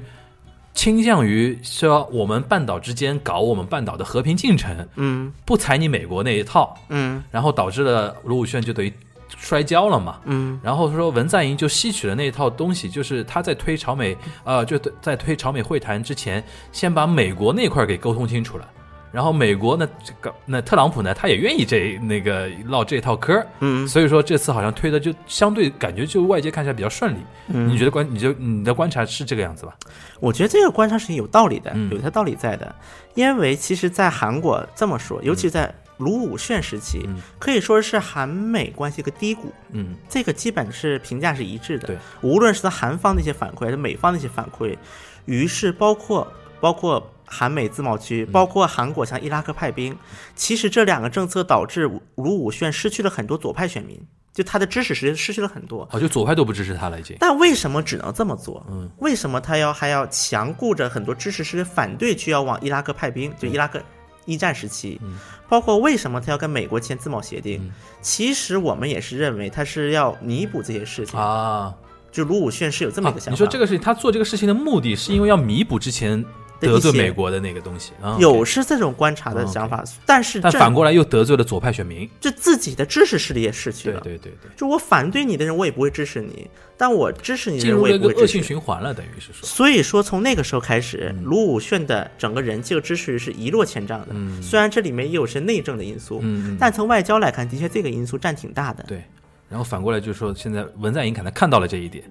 倾向于说我们半岛之间搞我们半岛的和平进程，嗯不踩你美国那一套，嗯然后导致了卢武铉就等于摔跤了嘛。嗯然后说文在寅就吸取了那一套东西，就是他在推朝美，呃，就在推朝美会谈之前，先把美国那块儿给沟通清楚了。然后美国呢，这个那特朗普呢，他也愿意这那个唠这套嗑儿，嗯所以说这次好像推的就相对感觉就外界看起来比较顺利。嗯，你觉得观你就你的观察是这个样子吧？我觉得这个观察是有道理的，嗯有它道理在的。因为其实，在韩国这么说，尤其在卢武铉时期，嗯可以说是韩美关系一个低谷。嗯这个基本是评价是一致的。对，无论是他韩方的一些反馈，还是美方的一些反馈，于是包括包括韩美自贸嗯区，包括韩国向伊拉克派兵，其实这两个政策导致卢武铉失去了很多左派选民，就他的支持实失去了很多。哦，就左派都不支持他了已经。但为什么只能这么做？嗯，为什么他要还要强固着很多支持是反对去要往伊拉克派兵？就伊拉克一战时期，嗯包括为什么他要跟美国签自贸协定？嗯其实我们也是认为他是要弥补这些事情。啊，就卢武铉是有这么一个想法。啊你说这个事情，他做这个事情的目的是因为要弥补之前得罪美国的那个东西啊，有是这种观察的想法，但是这但反过来又得罪了左派选民。这自己的支持势力也失去了。对对对，就我反对你的人，我也不会支持你；但我支持你的人，我也不会支持恶。性循环了，等于是说。所以说，从那个时候开始，嗯卢武铉的整个人气和支持率是一落千丈的。嗯虽然这里面也有些内政的因素，但从外交来看，的确这个因素占挺大的。对。然后反过来就是说，现在文在寅可能看到了这一点，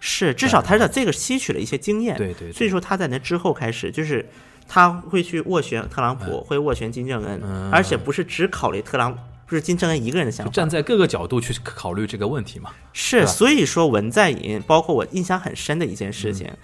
是，至少他在这个吸取了一些经验。对对对。所以说他在那之后开始，就是他会去斡旋特朗普，会斡旋金正恩，嗯。而且不是只考虑特朗普，不是金正恩一个人的想法。站在各个角度去考虑这个问题嘛。是，所以说文在寅，包括我印象很深的一件事情，嗯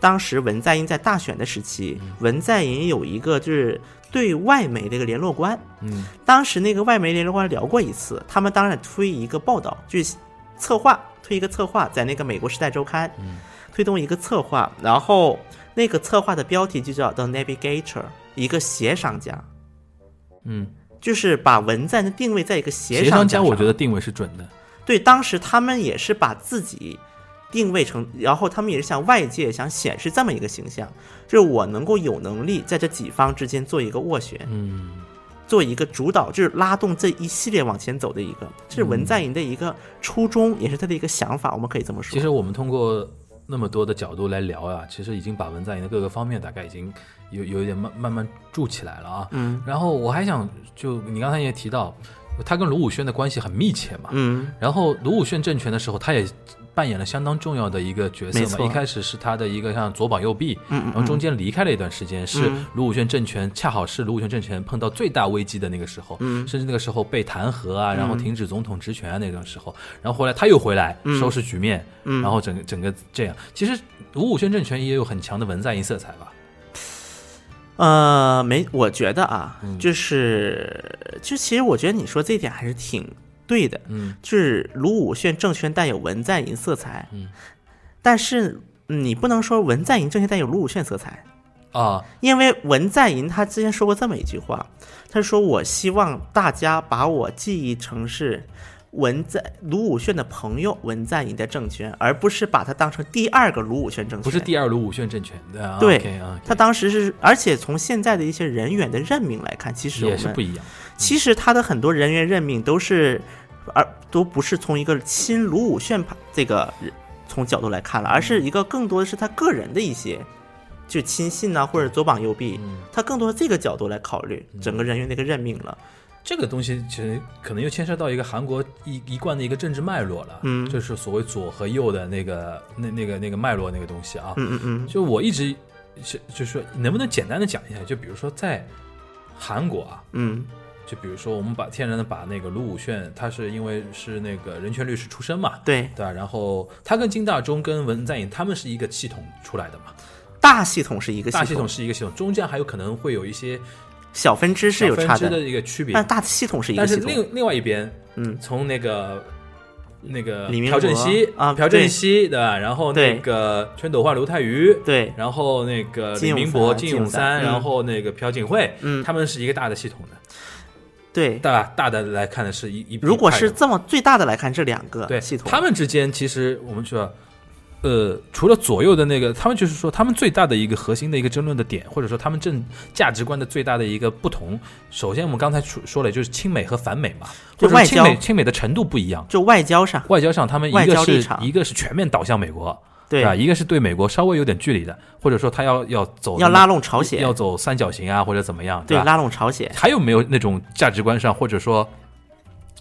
当时文在寅在大选的时期，文在寅有一个就是对外媒的一个联络官，嗯。当时那个外媒联络官聊过一次，他们当然推一个报道，就是策划推一个策划，在那个美国《时代周刊》嗯推动一个策划，然后那个策划的标题就叫 The Navigator，一个协商家，嗯，就是把文在的定位在一个协协商家家上，我觉得定位是准的。对，当时他们也是把自己定位成，然后他们也是向外界想显示这么一个形象，就是我能够有能力在这几方之间做一个斡旋，嗯做一个主导，就是拉动这一系列往前走的一个，这是文在寅的一个初衷，也是他的一个想法，我们可以这么说。其实我们通过那么多的角度来聊啊，其实已经把文在寅的各个方面大概已经有有一点慢慢慢筑起来了啊。嗯然后我还想，就你刚才也提到，他跟卢武铉的关系很密切嘛。嗯然后卢武铉政权的时候，他也扮演了相当重要的一个角色嘛。一开始是他的一个像左膀右臂，嗯然后中间离开了一段时间，是嗯。卢武铉政权恰好是卢武铉政权碰到最大危机的那个时候，嗯。甚至那个时候被弹劾啊，然后停止总统职权啊那段时候，然后后来他又回来嗯。收拾局面，嗯。然后整个整个这样，其实卢武铉政权也有很强的文在寅色彩吧？呃，没，我觉得啊，嗯。就是就其实我觉得你说这一点还是挺对的，嗯。就是卢武铉政权带有文在寅色彩，嗯，但是你不能说文在寅政权带有卢武铉色彩，啊，因为文在寅他之前说过这么一句话，他说我希望大家把我记忆成是文在卢武铉的朋友文在寅的政权，而不是把他当成第二个卢武铉政权，不是第二卢武铉政权的，啊对他当时是，而且从现在的一些人员的任命来看，其实也是不一样。其实他的很多人员任命都是，而都不是从一个亲卢武铉这个人从角度来看了，而是一个更多的是他个人的一些，就亲信啊或者左膀右臂，嗯他更多的这个角度来考虑整个人员的一个任命了。这个东西其实可能又牵涉到一个韩国一一贯的一个政治脉络了，嗯就是所谓左和右的那个那那个那个脉络那个东西啊。嗯嗯嗯就我一直是就是说，能不能简单的讲一下？就比如说在韩国啊，嗯就比如说我们把天然的把那个卢武铉，他是因为是那个人权律师出身嘛，对，对吧？然后他跟金大中跟文在寅他们是一个系统出来的嘛，大系统是一个系统大系系统是一个系统，中间还有可能会有一些小分支是有差小分支的一个区别，但大的系统是一个系统但是。另另外一边，嗯，从那个那个朴正熙啊朴正熙对吧？然后那个全斗焕、刘泰愚，对，然后那个李明博、三金永三嗯然后那个朴槿惠，嗯他们是一个大的系统的，对。大？大的来看的是一一如果是这么最大的来看，这两个对系统，他们之间其实我们说。呃，除了左右的那个，他们就是说，他们最大的一个核心的一个争论的点，或者说他们正价值观的最大的一个不同，首先我们刚才说说了，就是亲美和反美嘛，或者说就外交亲美亲美的程度不一样。就外交上，外交上，他们一个是一个是全面倒向美国，对吧？一个是对美国稍微有点距离的，或者说他要要走要拉拢朝鲜要走三角形啊，或者怎么样，吧？对拉拢朝鲜，还有没有那种价值观上，或者说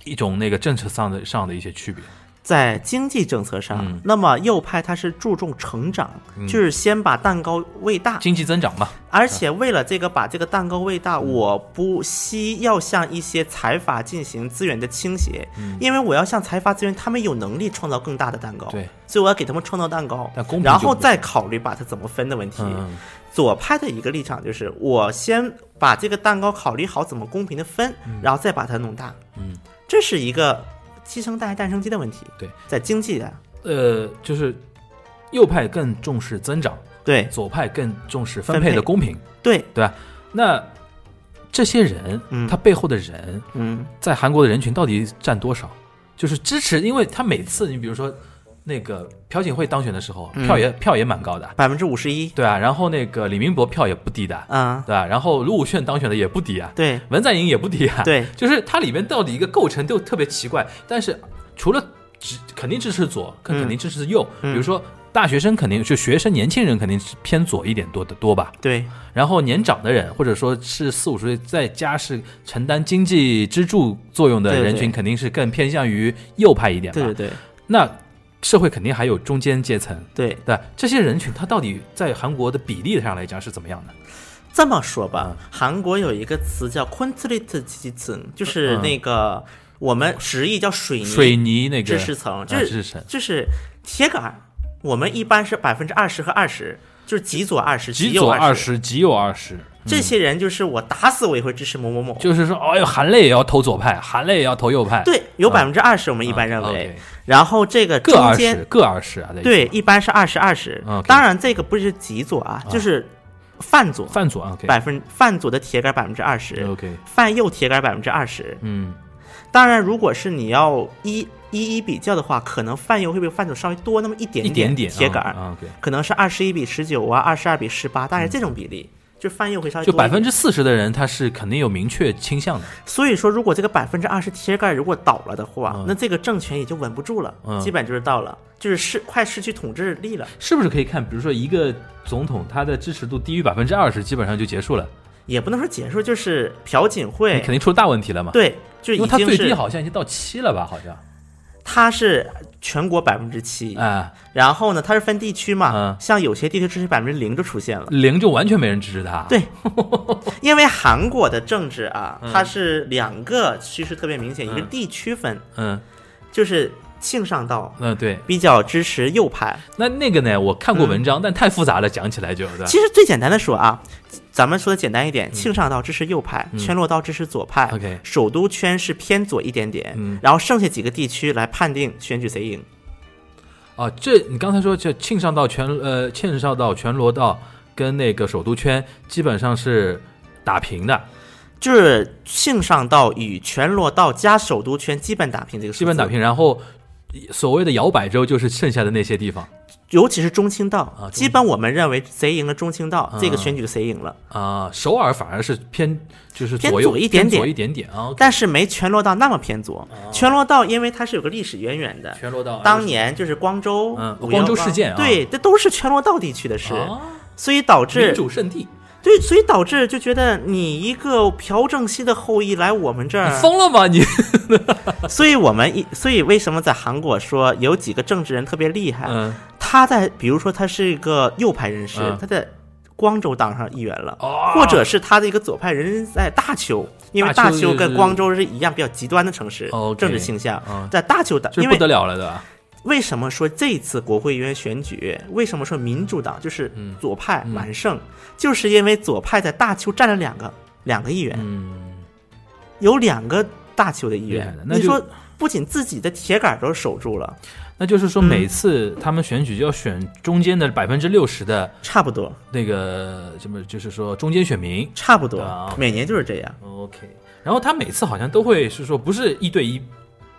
一种那个政策上的上的一些区别？在经济政策上，嗯。那么右派它是注重成长，就是先把蛋糕喂大，经济增长嘛，而且为了这个把这个蛋糕喂嗯。大，我不惜要向一些财阀进行资源的倾斜，嗯。因为我要向财阀资源，他们有能力创造更大的蛋糕，对，所以我要给他们创造蛋糕然后再考虑把它怎么分的问题。嗯，左派的一个立场就是，我先把这个蛋糕考虑好怎么公平的分，然后再把它弄大。嗯，这是一个鸡生蛋还蛋生机的问题。对，在经济的，呃，就是右派更重视增长，对左派更重视分配的公平，对，对吧？那这些人，嗯他背后的人，嗯，在韩国的人群到底占多少？就是支持，因为他每次你比如说那个朴槿惠当选的时候，嗯。票也票也蛮高的，百分之五十一，对啊，然后那个李明博票也不低的，嗯，对吧？然后卢武铉当选的也不低啊，对。文在寅也不低啊，，对，就是它里面到底一个构成都特别奇怪，但是除了支肯定支持左，跟嗯肯定支持右，嗯。比如说大学生肯定就学生年轻人肯定是偏左一点多的多吧，对，然后年长的人或者说是四五十岁在家是承担经济支柱作用的人群，肯定是更偏向于右派一点对对。那社会肯定还有中间阶层，对。对这些人群他到底在韩国的比例上来讲是怎么样的？这么说吧，嗯韩国有一个词叫 “quintlet 基层”，就是嗯那个我们直译叫水泥水泥那个知识层，就啊是知识层就是铁杆儿，我们一般是百分之二十和二十，就是极左二十，极左二。十，极右二十。这些人就是我打死我也会支持某某某。就是说，哎呦，含泪也要投左派，含泪也要投右派。对，有啊百分之二十，我们一般啊认为。然后这个各二十，各二十啊。对，一般是二十二十。当然，这个不是极左啊，就是泛左，泛左啊百分泛左的铁杆百分之二十，OK，泛右铁杆百分之二十。嗯，当然，如果是你要一一一比较的话，可能泛右会比泛左稍微多那么一点一点点铁杆可能是二十一比十九啊，二十二比十八，大概这种比例，就翻译会稍微就。百分之四十的人他是肯定有明确倾向的。所以说，如果这个百分之二十贴盖如果倒了的话，嗯那这个政权也就稳不住了，嗯基本就是到了，就是失快失去统治力了。是不是可以看，比如说一个总统他的支持度低于百分之二十，基本上就结束了，也不能说结束，就是朴槿惠肯定出大问题了嘛。，对，就因为他最低好像已经到七了吧？好像，他是全国百分之七，啊，然后呢，它是分地区嘛，嗯。像有些地区支持百分之零就出现了。零就完全没人支持他。对。因为韩国的政治啊，嗯。它是两个趋势特别明显，一个地区分，嗯。就是庆尚道嗯，对。比较支持右派。那那个呢？我看过文章，但太复杂了，讲起来就对吧。嗯其实最简单的说啊，咱们说的简单一点，庆尚道支持右派，嗯圈洛道支持左派 OK 首都圈是偏左一点点，嗯然后剩下几个地区来判定选举谁赢。啊，这你刚才说这庆尚道全呃庆尚道全罗道跟那个首都圈基本上是打平的，就是庆尚道与全罗道加首都圈基本打平这个基本打，平。然后所谓的摇摆州就是剩下的那些地方。尤其是中青道，啊基本我们认为谁赢了中青道，啊。这个选举谁赢了。啊，首尔反而是偏就是偏左右左一点点。左一点点啊。但是没全罗道那么偏左，全罗道因为它是有个历史渊源的，全罗道当年就是光州，嗯光州事件啊。对，这都是全罗道地区的事，啊，所以导致民致主圣地，对，所以导致就觉得你一个朴正熙的后裔来我们这你儿，疯了吗？你？所以我们一，所以为什么在韩国说有几个政治人特别厉害？嗯。他在比如说他是一个右派人士，嗯。他在光州当上议员了，哦。或者是他的一个左派人在大邱，因为大大邱跟光州是一样比较极端的城市政治倾向。啊，在大邱的，因为这不得了了对吧？为什么说这次国会议员选举，为什么说民主党就是嗯。左派完胜，就是因为左派在大邱占了两个两个议员，嗯，有两个大邱的议员，你说不仅自己的铁杆都守住了，那就是说嗯每次他们选举就要选中间的百分之六十的差不多，那个什么，就是说中间选民。差不多，啊每年就是这样。OK，然后他每次好像都会是说不是一对一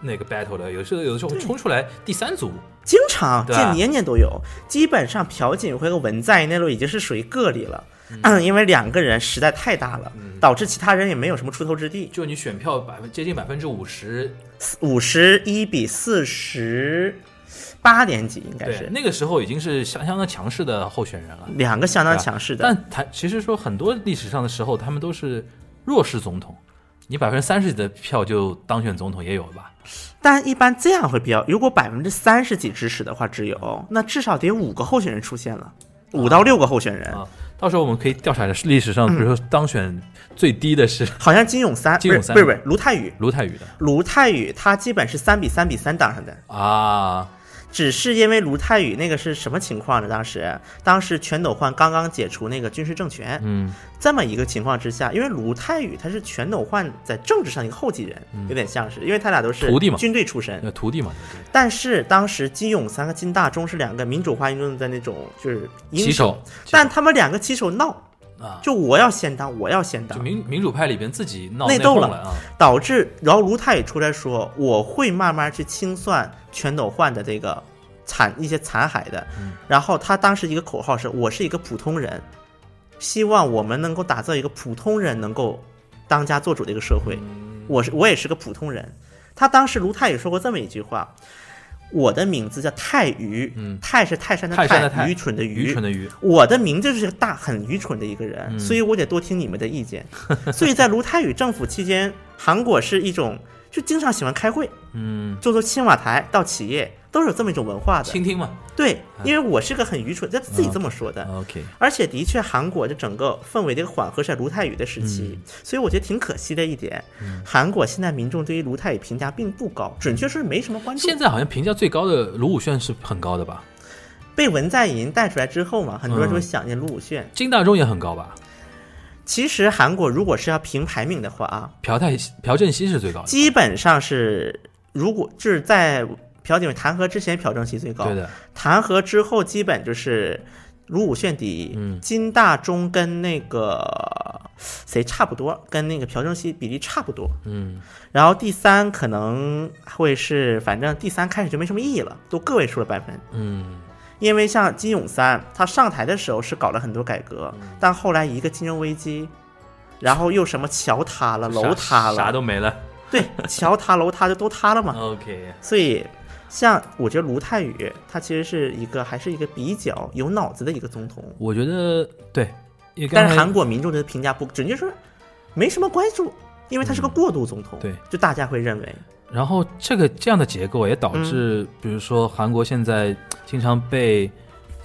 那个 battle 的，有时候有的时候会冲出来第三组。经常，对这年年都有。基本上朴槿惠和文在寅那路已经是属于个例了，嗯，因为两个人实在太大了，导致其他人也没有什么出头之地。就你选票百分接近百分之五十，五十一比四十八点几，应该，是那个时候已经是相相当强势的候选人了。两个相当强势的。但他其实说很多历史上的时候，他们都是弱势总统，你百分之三十几的票就当选总统也有吧？但一般这样会比较，如果百分之三十几支持的话，只有那至少得五个候选人出现了，五到六个候选人。啊，到时候我们可以调查一下历史上，比如说当选最低的是 好像金永三，金永三。不是不是不是卢泰愚，卢泰愚的。卢泰愚他基本是三比三比三当上的，啊，只是因为卢泰愚那个是什么情况呢？当时当时全斗焕刚刚解除那个军事政权，嗯。这么一个情况之下，因为卢泰愚他是全斗焕在政治上一个后继人，有点像是，因为他俩都是嗯徒弟嘛。军队出身。那徒弟嘛，但是当时金永三和金大中是两个民主化运动的那种就是英旗，手，但他们两个旗手闹，啊，就我要先当，我要先当，就民民主派里边自己闹内斗了啊，导致然后卢泰愚出来说，我会慢慢去清算全斗焕的这个残一些残骸的。嗯然后他当时一个口号是：我是一个普通人，希望我们能够打造一个普通人能够当家做主的一个社会。嗯我是我也是个普通人。他当时卢泰宇说过这么一句话：我的名字叫泰愚，嗯泰是泰山的泰愚蠢的愚蠢的愚，我的名字是个大很愚蠢的一个人，嗯所以我得多听你们的意见。所以在卢泰愚政府期间，韩国是一种就经常喜欢开会，嗯，做做青瓦台到企业都是有这么一种文化的。倾听嘛对，因为我是个很愚蠢，他自己这么说的。，OK，而且的确，韩国的整个氛围的一个缓和是在卢泰愚的时期，所以我觉得挺可惜的一点，韩国现在民众对于卢泰愚评价并不高，准确说是没什么关注。现在好像评价最高的卢武铉是很高的吧？被文在寅带出来之后嘛，很多人就会嗯想念卢武铉。金大中也很高吧？其实韩国如果是要评排名的话啊，朴泰朴正熙是最高的，基本上是如果就是在朴槿惠弹劾之前，朴正熙最高，对的，弹劾之后基本就是卢武铉第一，嗯金大中跟那个谁差不多，跟那个朴正熙比例差不多。嗯。然后第三可能会是，反正第三开始就没什么意义了，都个位数的百分。嗯因为像金永三，他上台的时候是搞了很多改革，嗯。但后来一个金融危机，然后又什么桥塌了、楼塌了。啥了，都没了。对，桥塌、楼塌就都塌了嘛。OK，所以，像我觉得卢泰愚，他其实是一个还是一个比较有脑子的一个总统，我觉得对，但是韩国民众的评价不准确说没什么关注，因为他是个过渡总统，嗯对，就大家会认为，然后这个这样的结构也导嗯。致，比如说韩国现在经常被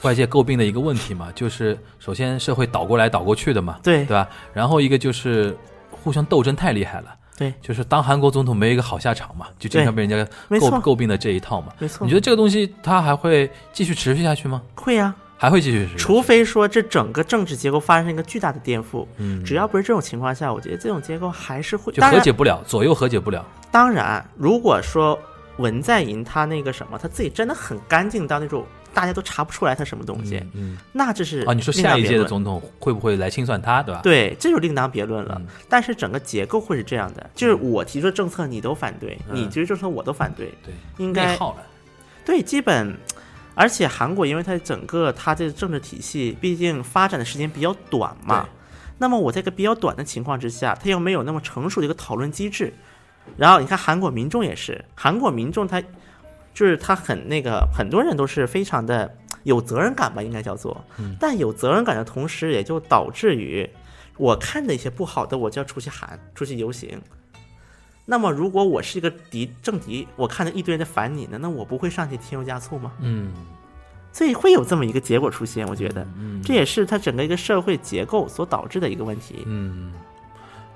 外界诟病的一个问题嘛，就是首先社会倒过来倒过去的嘛，对对吧？然后一个就是互相斗争太厉害了。对，就是当韩国总统没有一个好下场嘛，就经常被人家诟诟病的这一套嘛。没错你觉得这个东西它还会继续持续下去吗？会呀、还会继续持续？除非说这整个政治结构发生一个巨大的颠覆，嗯，只要不是这种情况下，我觉得这种结构还是会。就，和解不了，左右和解不了。当然，如果说文在寅他那个什么，他自己真的很干净到那种大家都查不出来他什么东西，嗯那这是啊，你说下一届的总统会不会来清算他，对吧？对，这就另当别论了。嗯但是整个结构会是这样的，就是我提出的政策你都反对，嗯你提出政策我都反对，对，应该内耗了。对，基本。而且韩国因为它整个它这个政治体系，毕竟发展的时间比较短嘛，那么我在一个比较短的情况之下，它又没有那么成熟的一个讨论机制。然后你看韩国民众也是，韩国民众他就是他很那个，很多人都是非常的有责任感吧，应该叫做。但有责任感的同时，也就导致于我看的一些不好的，我就要出去喊，出去游行。那么，如果我是一个敌政敌，我看着一堆人在烦你呢，那我不会上去添油加醋吗？嗯，所以会有这么一个结果出现。我觉得，嗯这也是它整个一个社会结构所导致的一个问题。嗯，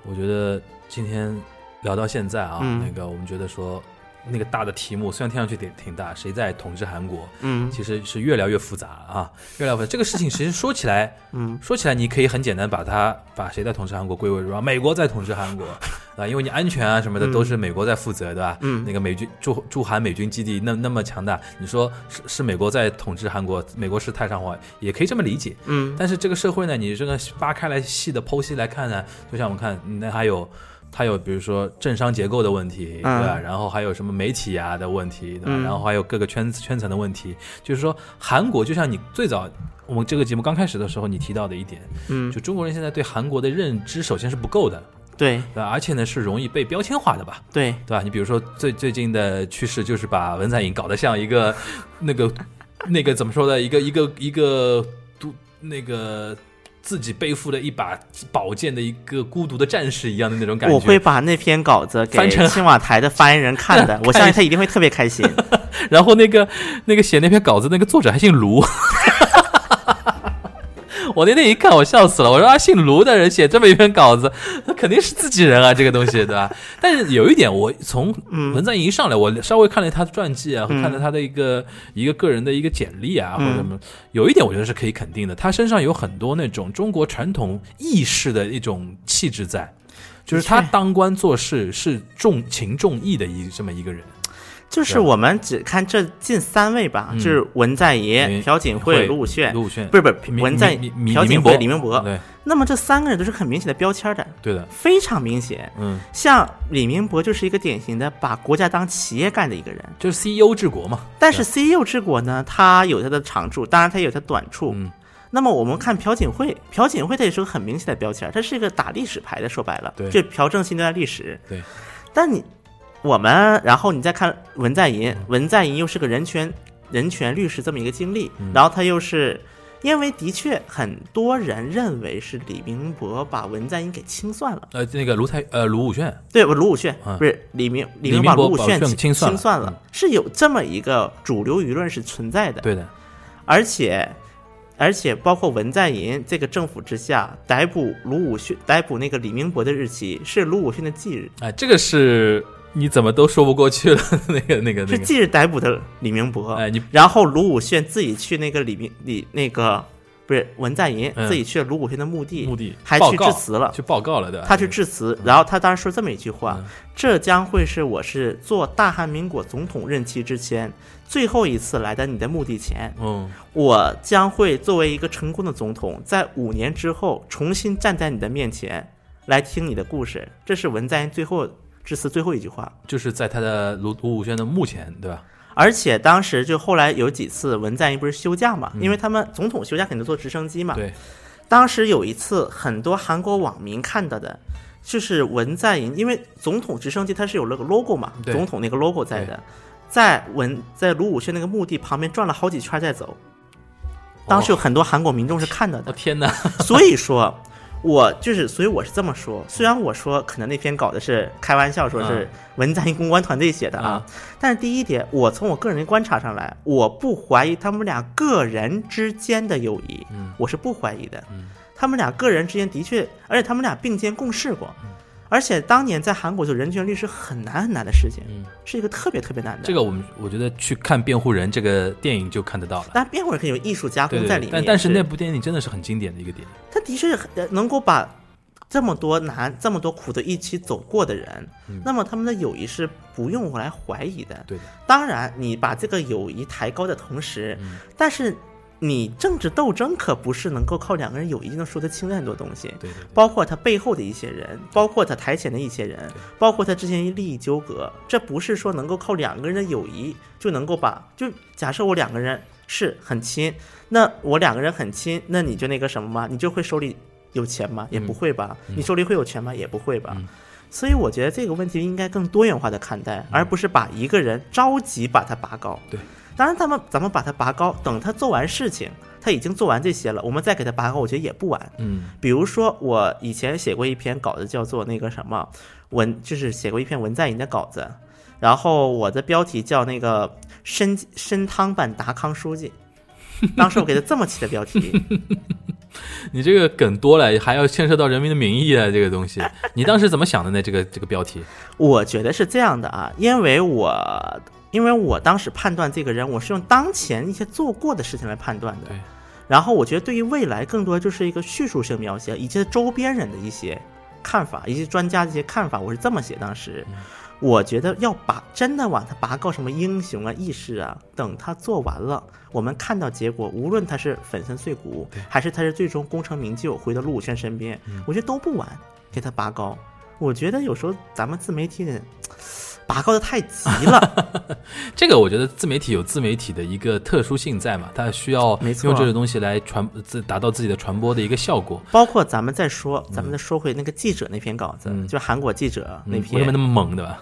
我觉得今天聊到现在啊，嗯那个我们觉得说那个大的题目虽然听上去挺挺大，谁在统治韩国，嗯其实是越来越复杂啊，越来越复杂。这个事情其实说起来，嗯说起来你可以很简单把它把谁在统治韩国归为说美国在统治韩国 啊，因为你安全啊什么的嗯都是美国在负责，对吧？嗯那个美军驻驻韩美军基地那那么强大，你说是是美国在统治韩国，美国是太上皇，也可以这么理解。嗯但是这个社会呢，你这个扒开来细的剖析来看呢，就像我们看，那还有它有比如说政商结构的问题，嗯对吧？然后还有什么媒体啊的问题，对吧？嗯然后还有各个圈子圈层的问题，就是说韩国就像你最早我们这个节目刚开始的时候你提到的一点，嗯，就中国人现在对韩国的认知首先是不够的，对？而且呢是容易被标签化的吧，对，对吧？你比如说最最近的趋势就是把文在寅搞得像一个那个那个怎么说呢？一个一个一个独那个自己背负了一把宝剑的一个孤独的战士一样的那种感觉。我会把那篇稿子给翻成青瓦台的发言人看的，我相信他一定会特别开心。然后那个那个写那篇稿子那个作者还姓卢。我那天一看，我笑死了。我说啊，姓卢的人写这么一篇稿子，那肯定是自己人啊，这个东西，对吧？但是有一点，我从嗯文在寅一上来，我稍微看了他的传记啊，嗯看了他的一个一个个人的一个简历啊，或嗯者什么，有一点我觉得是可以肯定的，他身上有很多那种中国传统意识的一种气质在，就是他当官做事是重情重义的一这么一个人。就是我们只看这近三位吧，嗯。就是文在嗯寅、朴槿惠、卢武铉，卢武铉不是不是文在朴槿惠、李明博。对。那么这三个人都是很明显的标签的，对的，非常明显。嗯，像李明博就是一个典型的把国家当企业干的一个人，就是 CEO 治国嘛。但是 CEO 治国呢，他有他的长处，当然他也有他短处。嗯。那么我们看朴槿惠，朴槿惠他也是个很明显的标签，他是一个打历史牌的，说白了，对。就朴正熙那段历史。对，但你我们，然后你再看文在寅，文在寅又是个人权人权律师这么一个经历，嗯然后他又是。因为的确，很多人认为是李明博把文在寅给清算了。呃，那个卢台呃卢武铉，对，不卢武铉、嗯不是李明，李李明明把卢武铉铉清算了算了，嗯是有这么一个主流舆论是存在的。对的，而且，而且包括文在寅这个政府之下，逮捕卢武铉、逮捕那个李明博的日期是卢武铉的忌日，哎，这个是你怎么都说不过去了，那个那个那个，是忌日逮捕的李明博。哎，你然后卢武铉自己去那个李明李那个不是文在寅、嗯自己去了卢武铉的墓地，墓地还去致辞了。去报告了，对吧？他去致辞，然后他当时说这么一句话嗯：“这将会是我是做大韩民国总统任期之前最后一次来到你的墓地前。嗯，我将会作为一个成功的总统，在五年之后重新站在你的面前，来听你的故事。”这是文在寅最后致辞最后一句话。就是在他的卢卢武铉的墓前，对吧？而且当时就后来有几次文在寅不是休假嘛，因为他们总统休假肯定坐直升机嘛。嗯对，当时有一次，很多韩国网民看到的，就是文在寅，因为总统直升机它是有那个 logo 嘛，总统那个 logo 在的，在文在卢武铉那个墓地旁边转了好几圈再走。当时有很多韩国民众是看到的，我天哪！所以说，我就是，所以我是这么说。虽然我说可能那篇稿子是开玩笑，说是文在寅公关团队写的啊，但是第一点，我从我个人的观察上来，我不怀疑他们俩个人之间的友谊，嗯我是不怀疑的。嗯他们俩个人之间的确，而且他们俩并肩共事过。而且当年在韩国做人权律师很难很难的事情，嗯是一个特别特别难的。这个我们我觉得去看《辩护人》这个电影就看得到了。但，辩护人可以有艺术加对对对，工在里面，但但是那部电影真的是很经典的一个电影。他的确能够把这么多难、这么多苦的一起走过的人，那么他们的友谊是不用我来怀疑的。对的，当然，你把这个友谊抬高的同时，嗯但是你政治斗争可不是能够靠两个人友谊就能说得清的很多东西。对对对，包括他背后的一些人，包括他台前的一些人，包括他之前利益纠葛，这不是说能够靠两个人的友谊就能够把，就假设我两个人是很亲，那我两个人很亲，那你就那个什么吗？你就会手里有钱吗？也不会吧。你手里会有钱吗？也不会吧。嗯所以我觉得这个问题应该更多元化的看待，而不是把一个人着急把他拔高。对，当然咱们咱们把它拔高，等他做完事情，他已经做完这些了，我们再给他拔高，我觉得也不晚。嗯。比如说，我以前写过一篇稿子，叫做那个什么文，就是写过一篇文在寅的稿子，然后我的标题叫那个参参汤版达康书记，当时我给他这么起的标题，你这个梗多了，还要牵涉到人民的名义啊，这个东西，你当时怎么想的呢？这个这个标题，我觉得是这样的啊，因为我因为我当时判断这个人，我是用当前一些做过的事情来判断的。然后我觉得对于未来更多就是一个叙述性描写，以及周边人的一些看法，以及专家的一些看法，我是这么写。当时我觉得要把真的往他拔高什么英雄啊、意识啊，等他做完了，我们看到结果，无论他是粉身碎骨，还是他是最终功成名就回到陆武轩身边，我觉得都不晚，给他拔高。我觉得有时候咱们自媒体人拔高的太急了。这个我觉得自媒体有自媒体的一个特殊性在嘛，它需要用这个东西来传自达到自己的传播的一个效果。包括咱们再说，咱们再说回那个记者那篇稿子，嗯就韩国记者那嗯篇，为什么那么猛，对吧？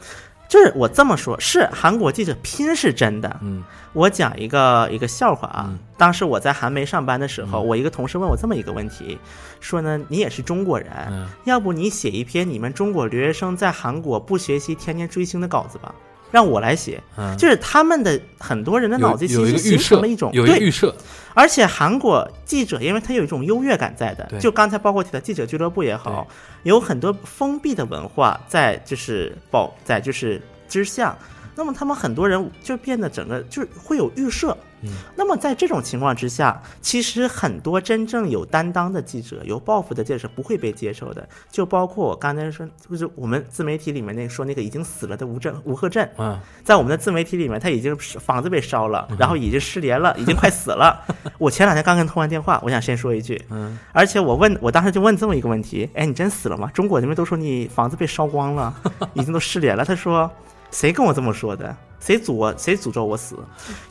就是我这么说，是韩国记者拼是真的。嗯，我讲一个一个笑话啊，嗯当时我在韩媒上班的时候，我一个同事问我这么一个问题，说呢，你也是中国人，嗯要不你写一篇你们中国留学生在韩国不学习天天追星的稿子吧？让我来写，嗯。就是他们的很多人的脑子其实形成了一种对预设，而且韩国记者，因为他有一种优越感在的，就刚才包括提到记者俱乐部也好，有很多封闭的文化在就是保在就是之下，那么他们很多人就变得整个就是会有预设。嗯，那么在这种情况之下，其实很多真正有担当的记者、有抱负的记者不会被接受的，就包括我刚才说，就是我们自媒体里面那个说那个已经死了的吴镇吴鹤镇，嗯，在我们的自媒体里面，他已经房子被烧了，然后已经失联了，已经快死了。我前两天刚跟他通完电话，我想先说一句，嗯，而且我问我当时就问这么一个问题，哎，你真死了吗？中国人们都说你房子被烧光了，已经都失联了。他说，谁跟我这么说的？谁诅我？谁诅咒我死？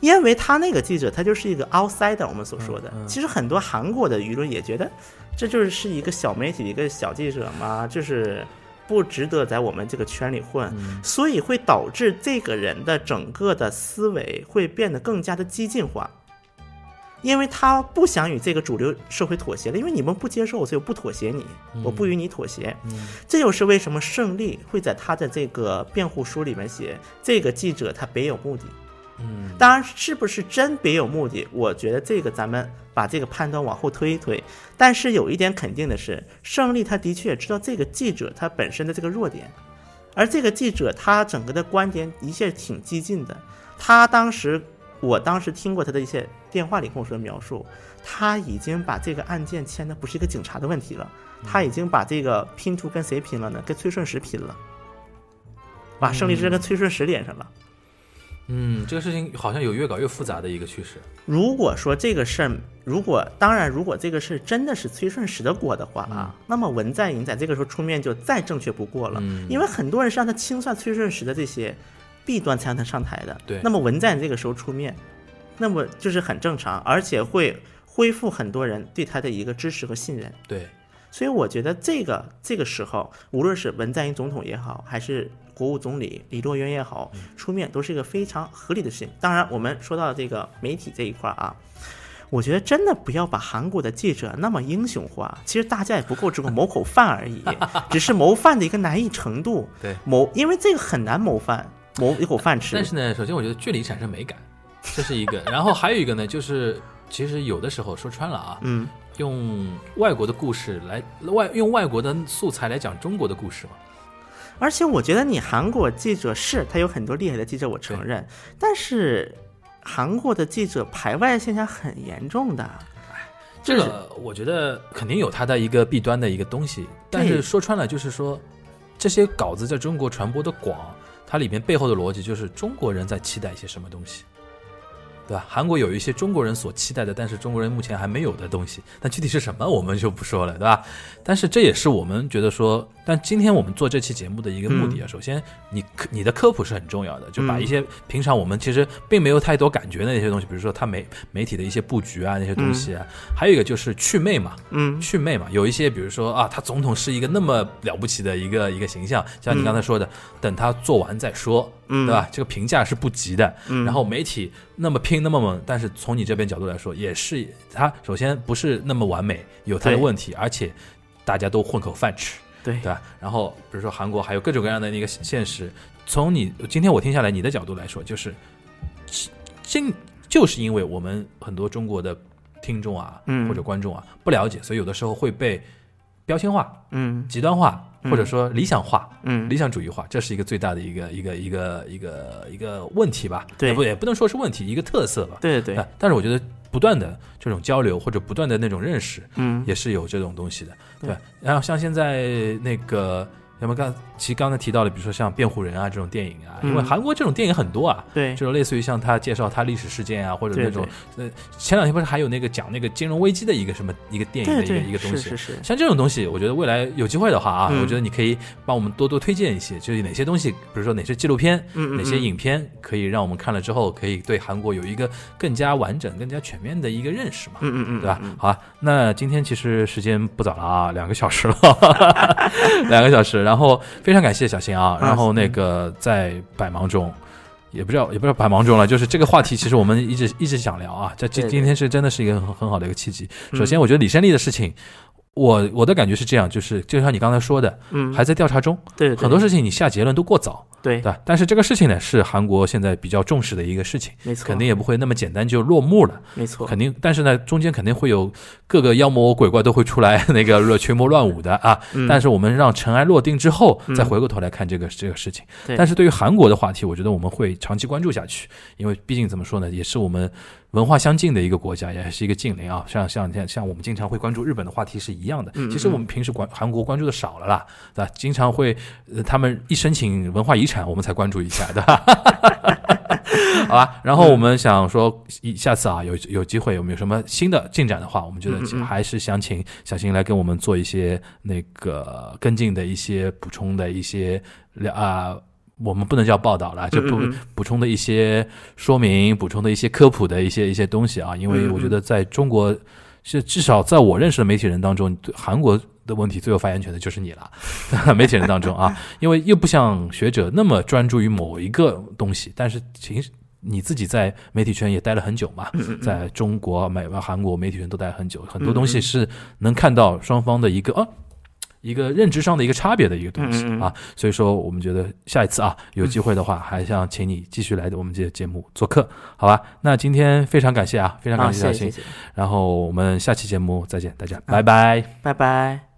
因为他那个记者，他就是一个 outsider，我们所说的。其实很多韩国的舆论也觉得，这就是是一个小媒体，一个小记者嘛，就是不值得在我们这个圈里混，所以会导致这个人的整个的思维会变得更加的激进化。因为他不想与这个主流社会妥协了，因为你们不接受我，所以我不妥协你，我不与你妥协。这就是为什么胜利会在他的这个辩护书里面写，这个记者他别有目的。嗯，当然，是不是真别有目的？我觉得这个咱们把这个判断往后推一推。但是有一点肯定的是，胜利他的确知道这个记者他本身的这个弱点，而这个记者他整个的观点的确挺激进的。他当时，我当时听过他的一些电话里跟我说的描述，他已经把这个案件签的不是一个警察的问题了，他已经把这个拼图跟谁拼了呢？跟崔顺实拼了，把胜利之声跟崔顺实连上了。嗯，这个事情好像有越搞越复杂的一个趋势。如果说这个事儿，如果当然，如果这个事儿真的是崔顺实的锅的话啊，那么文在寅在这个时候出面就再正确不过了，嗯因为很多人是让他清算崔顺实的这些弊端才让他上台的。对那么文在寅这个时候出面，那么就是很正常，而且会恢复很多人对他的一个支持和信任。对，所以我觉得这个这个时候，无论是文在寅总统也好，还是国务总理李洛渊也好，出面都是一个非常合理的事情。当然，我们说到这个媒体这一块儿啊，我觉得真的不要把韩国的记者那么英雄化。其实大家也不过只个谋口饭而已，只是谋饭的一个难易程度。对谋，因为这个很难谋饭，谋一口饭吃。但是呢，首先我觉得距离产生美感，这是一个。然后还有一个呢，就是其实有的时候说穿了啊，嗯，用外国的故事来外用外国的素材来讲中国的故事嘛。而且我觉得你韩国记者是他有很多厉害的记者，我承认，但是韩国的记者排外现象很严重的。这个我觉得肯定有它的一个弊端的一个东西，但是说穿了就是说，这些稿子在中国传播的广，它里面背后的逻辑就是中国人在期待一些什么东西，对吧？韩国有一些中国人所期待的，但是中国人目前还没有的东西，但具体是什么我们就不说了，对吧？但是这也是我们觉得说，但今天我们做这期节目的一个目的啊，首先你你的科普是很重要的，就把一些平常我们其实并没有太多感觉的那些东西，比如说它媒媒体的一些布局啊那些东西啊，还有一个就是祛魅嘛，嗯。祛魅嘛，有一些比如说啊，他总统是一个那么了不起的一个一个形象，像你刚才说的，等他做完再说，嗯。对吧？这个评价是不及的。嗯。然后媒体那么拼那么猛，但是从你这边角度来说，也是他首先不是那么完美，有他的问题，而且大家都混口饭吃，对对吧？然后比如说韩国还有各种各样的那个现实，从你今天我听下来你的角度来说，就是今就是因为我们很多中国的听众啊，嗯或者观众啊不了解，所以有的时候会被标签化、嗯极端化，或者说理想化。嗯理想主义化，这是一个最大的一个一个一个一个一个问题吧？对也不也不能说是问题，一个特色吧。对对但是我觉得不断的这种交流或者不断的那种认识，嗯也是有这种东西的，对对。然后像现在那个，咱们刚其实刚才提到的，比如说像辩护人啊这种电影啊，因为嗯韩国这种电影很多啊，对就是类似于像他介绍他历史事件啊，或者那种呃，前两天不是还有那个讲那个金融危机的一个什么一个电影的一个一个东西是是。是，像这种东西，我觉得未来有机会的话啊，嗯我觉得你可以帮我们多多推荐一些，就是哪些东西，比如说哪些纪录片，哪些嗯影片，可以让我们看了之后，可以对韩国有一个更加完整、更加全面的一个认识嘛。嗯嗯嗯，对吧嗯？好啊，那今天其实时间不早了啊，两个小时了，两个小时。然后非常感谢小新啊，啊然后那个在百忙中。也不知道，也不知道百忙中了，就是这个话题，其实我们一直一直想聊啊。这今今天是真的是一个很很好的一个契机。嗯首先，我觉得李胜利的事情，我我的感觉是这样，就是就像你刚才说的，嗯，还在调查中，对对很多事情你下结论都过早，对对吧？但是这个事情呢，是韩国现在比较重视的一个事情，没错，肯定也不会那么简单就落幕了。没错，肯定，但是呢，中间肯定会有各个妖魔鬼怪都会出来，那个群魔乱舞的啊。嗯但是我们让尘埃落定之后，嗯再回过头来看这个这个事情。对但是对于韩国的话题，我觉得我们会长期关注下去，因为毕竟怎么说呢，也是我们文化相近的一个国家，也是一个近邻啊。像像像像我们经常会关注日本的话题是一样的。嗯嗯其实我们平时关韩国关注的少了啦，对吧？经常会、呃、他们一申请文化遗产，我们才关注一下，对吧？好吧，然后我们想说，一下次啊，有有机会，有没有什么新的进展的话，我们觉得还是想请小新来跟我们做一些那个跟进的一些补充的一些了啊。我们不能叫报道了，就补补充的一些说明、补充的一些科普的一些一些东西啊，因为我觉得在中国是至少在我认识的媒体人当中，对韩国的问题最有发言权的就是你了，媒体人当中啊，因为又不像学者那么专注于某一个东西，但是其实你自己在媒体圈也待了很久嘛，嗯在中国、美韩国媒体圈都待了很久，很多嗯东西是能看到双方的一个啊。一个认知上的一个差别的一个东西啊，所以说我们觉得下一次啊有机会的话，还想请你继续来我们这个节目做客，好吧？那今天非常感谢啊，非常，感谢，然后我们下期节目再见，大家拜拜。拜拜。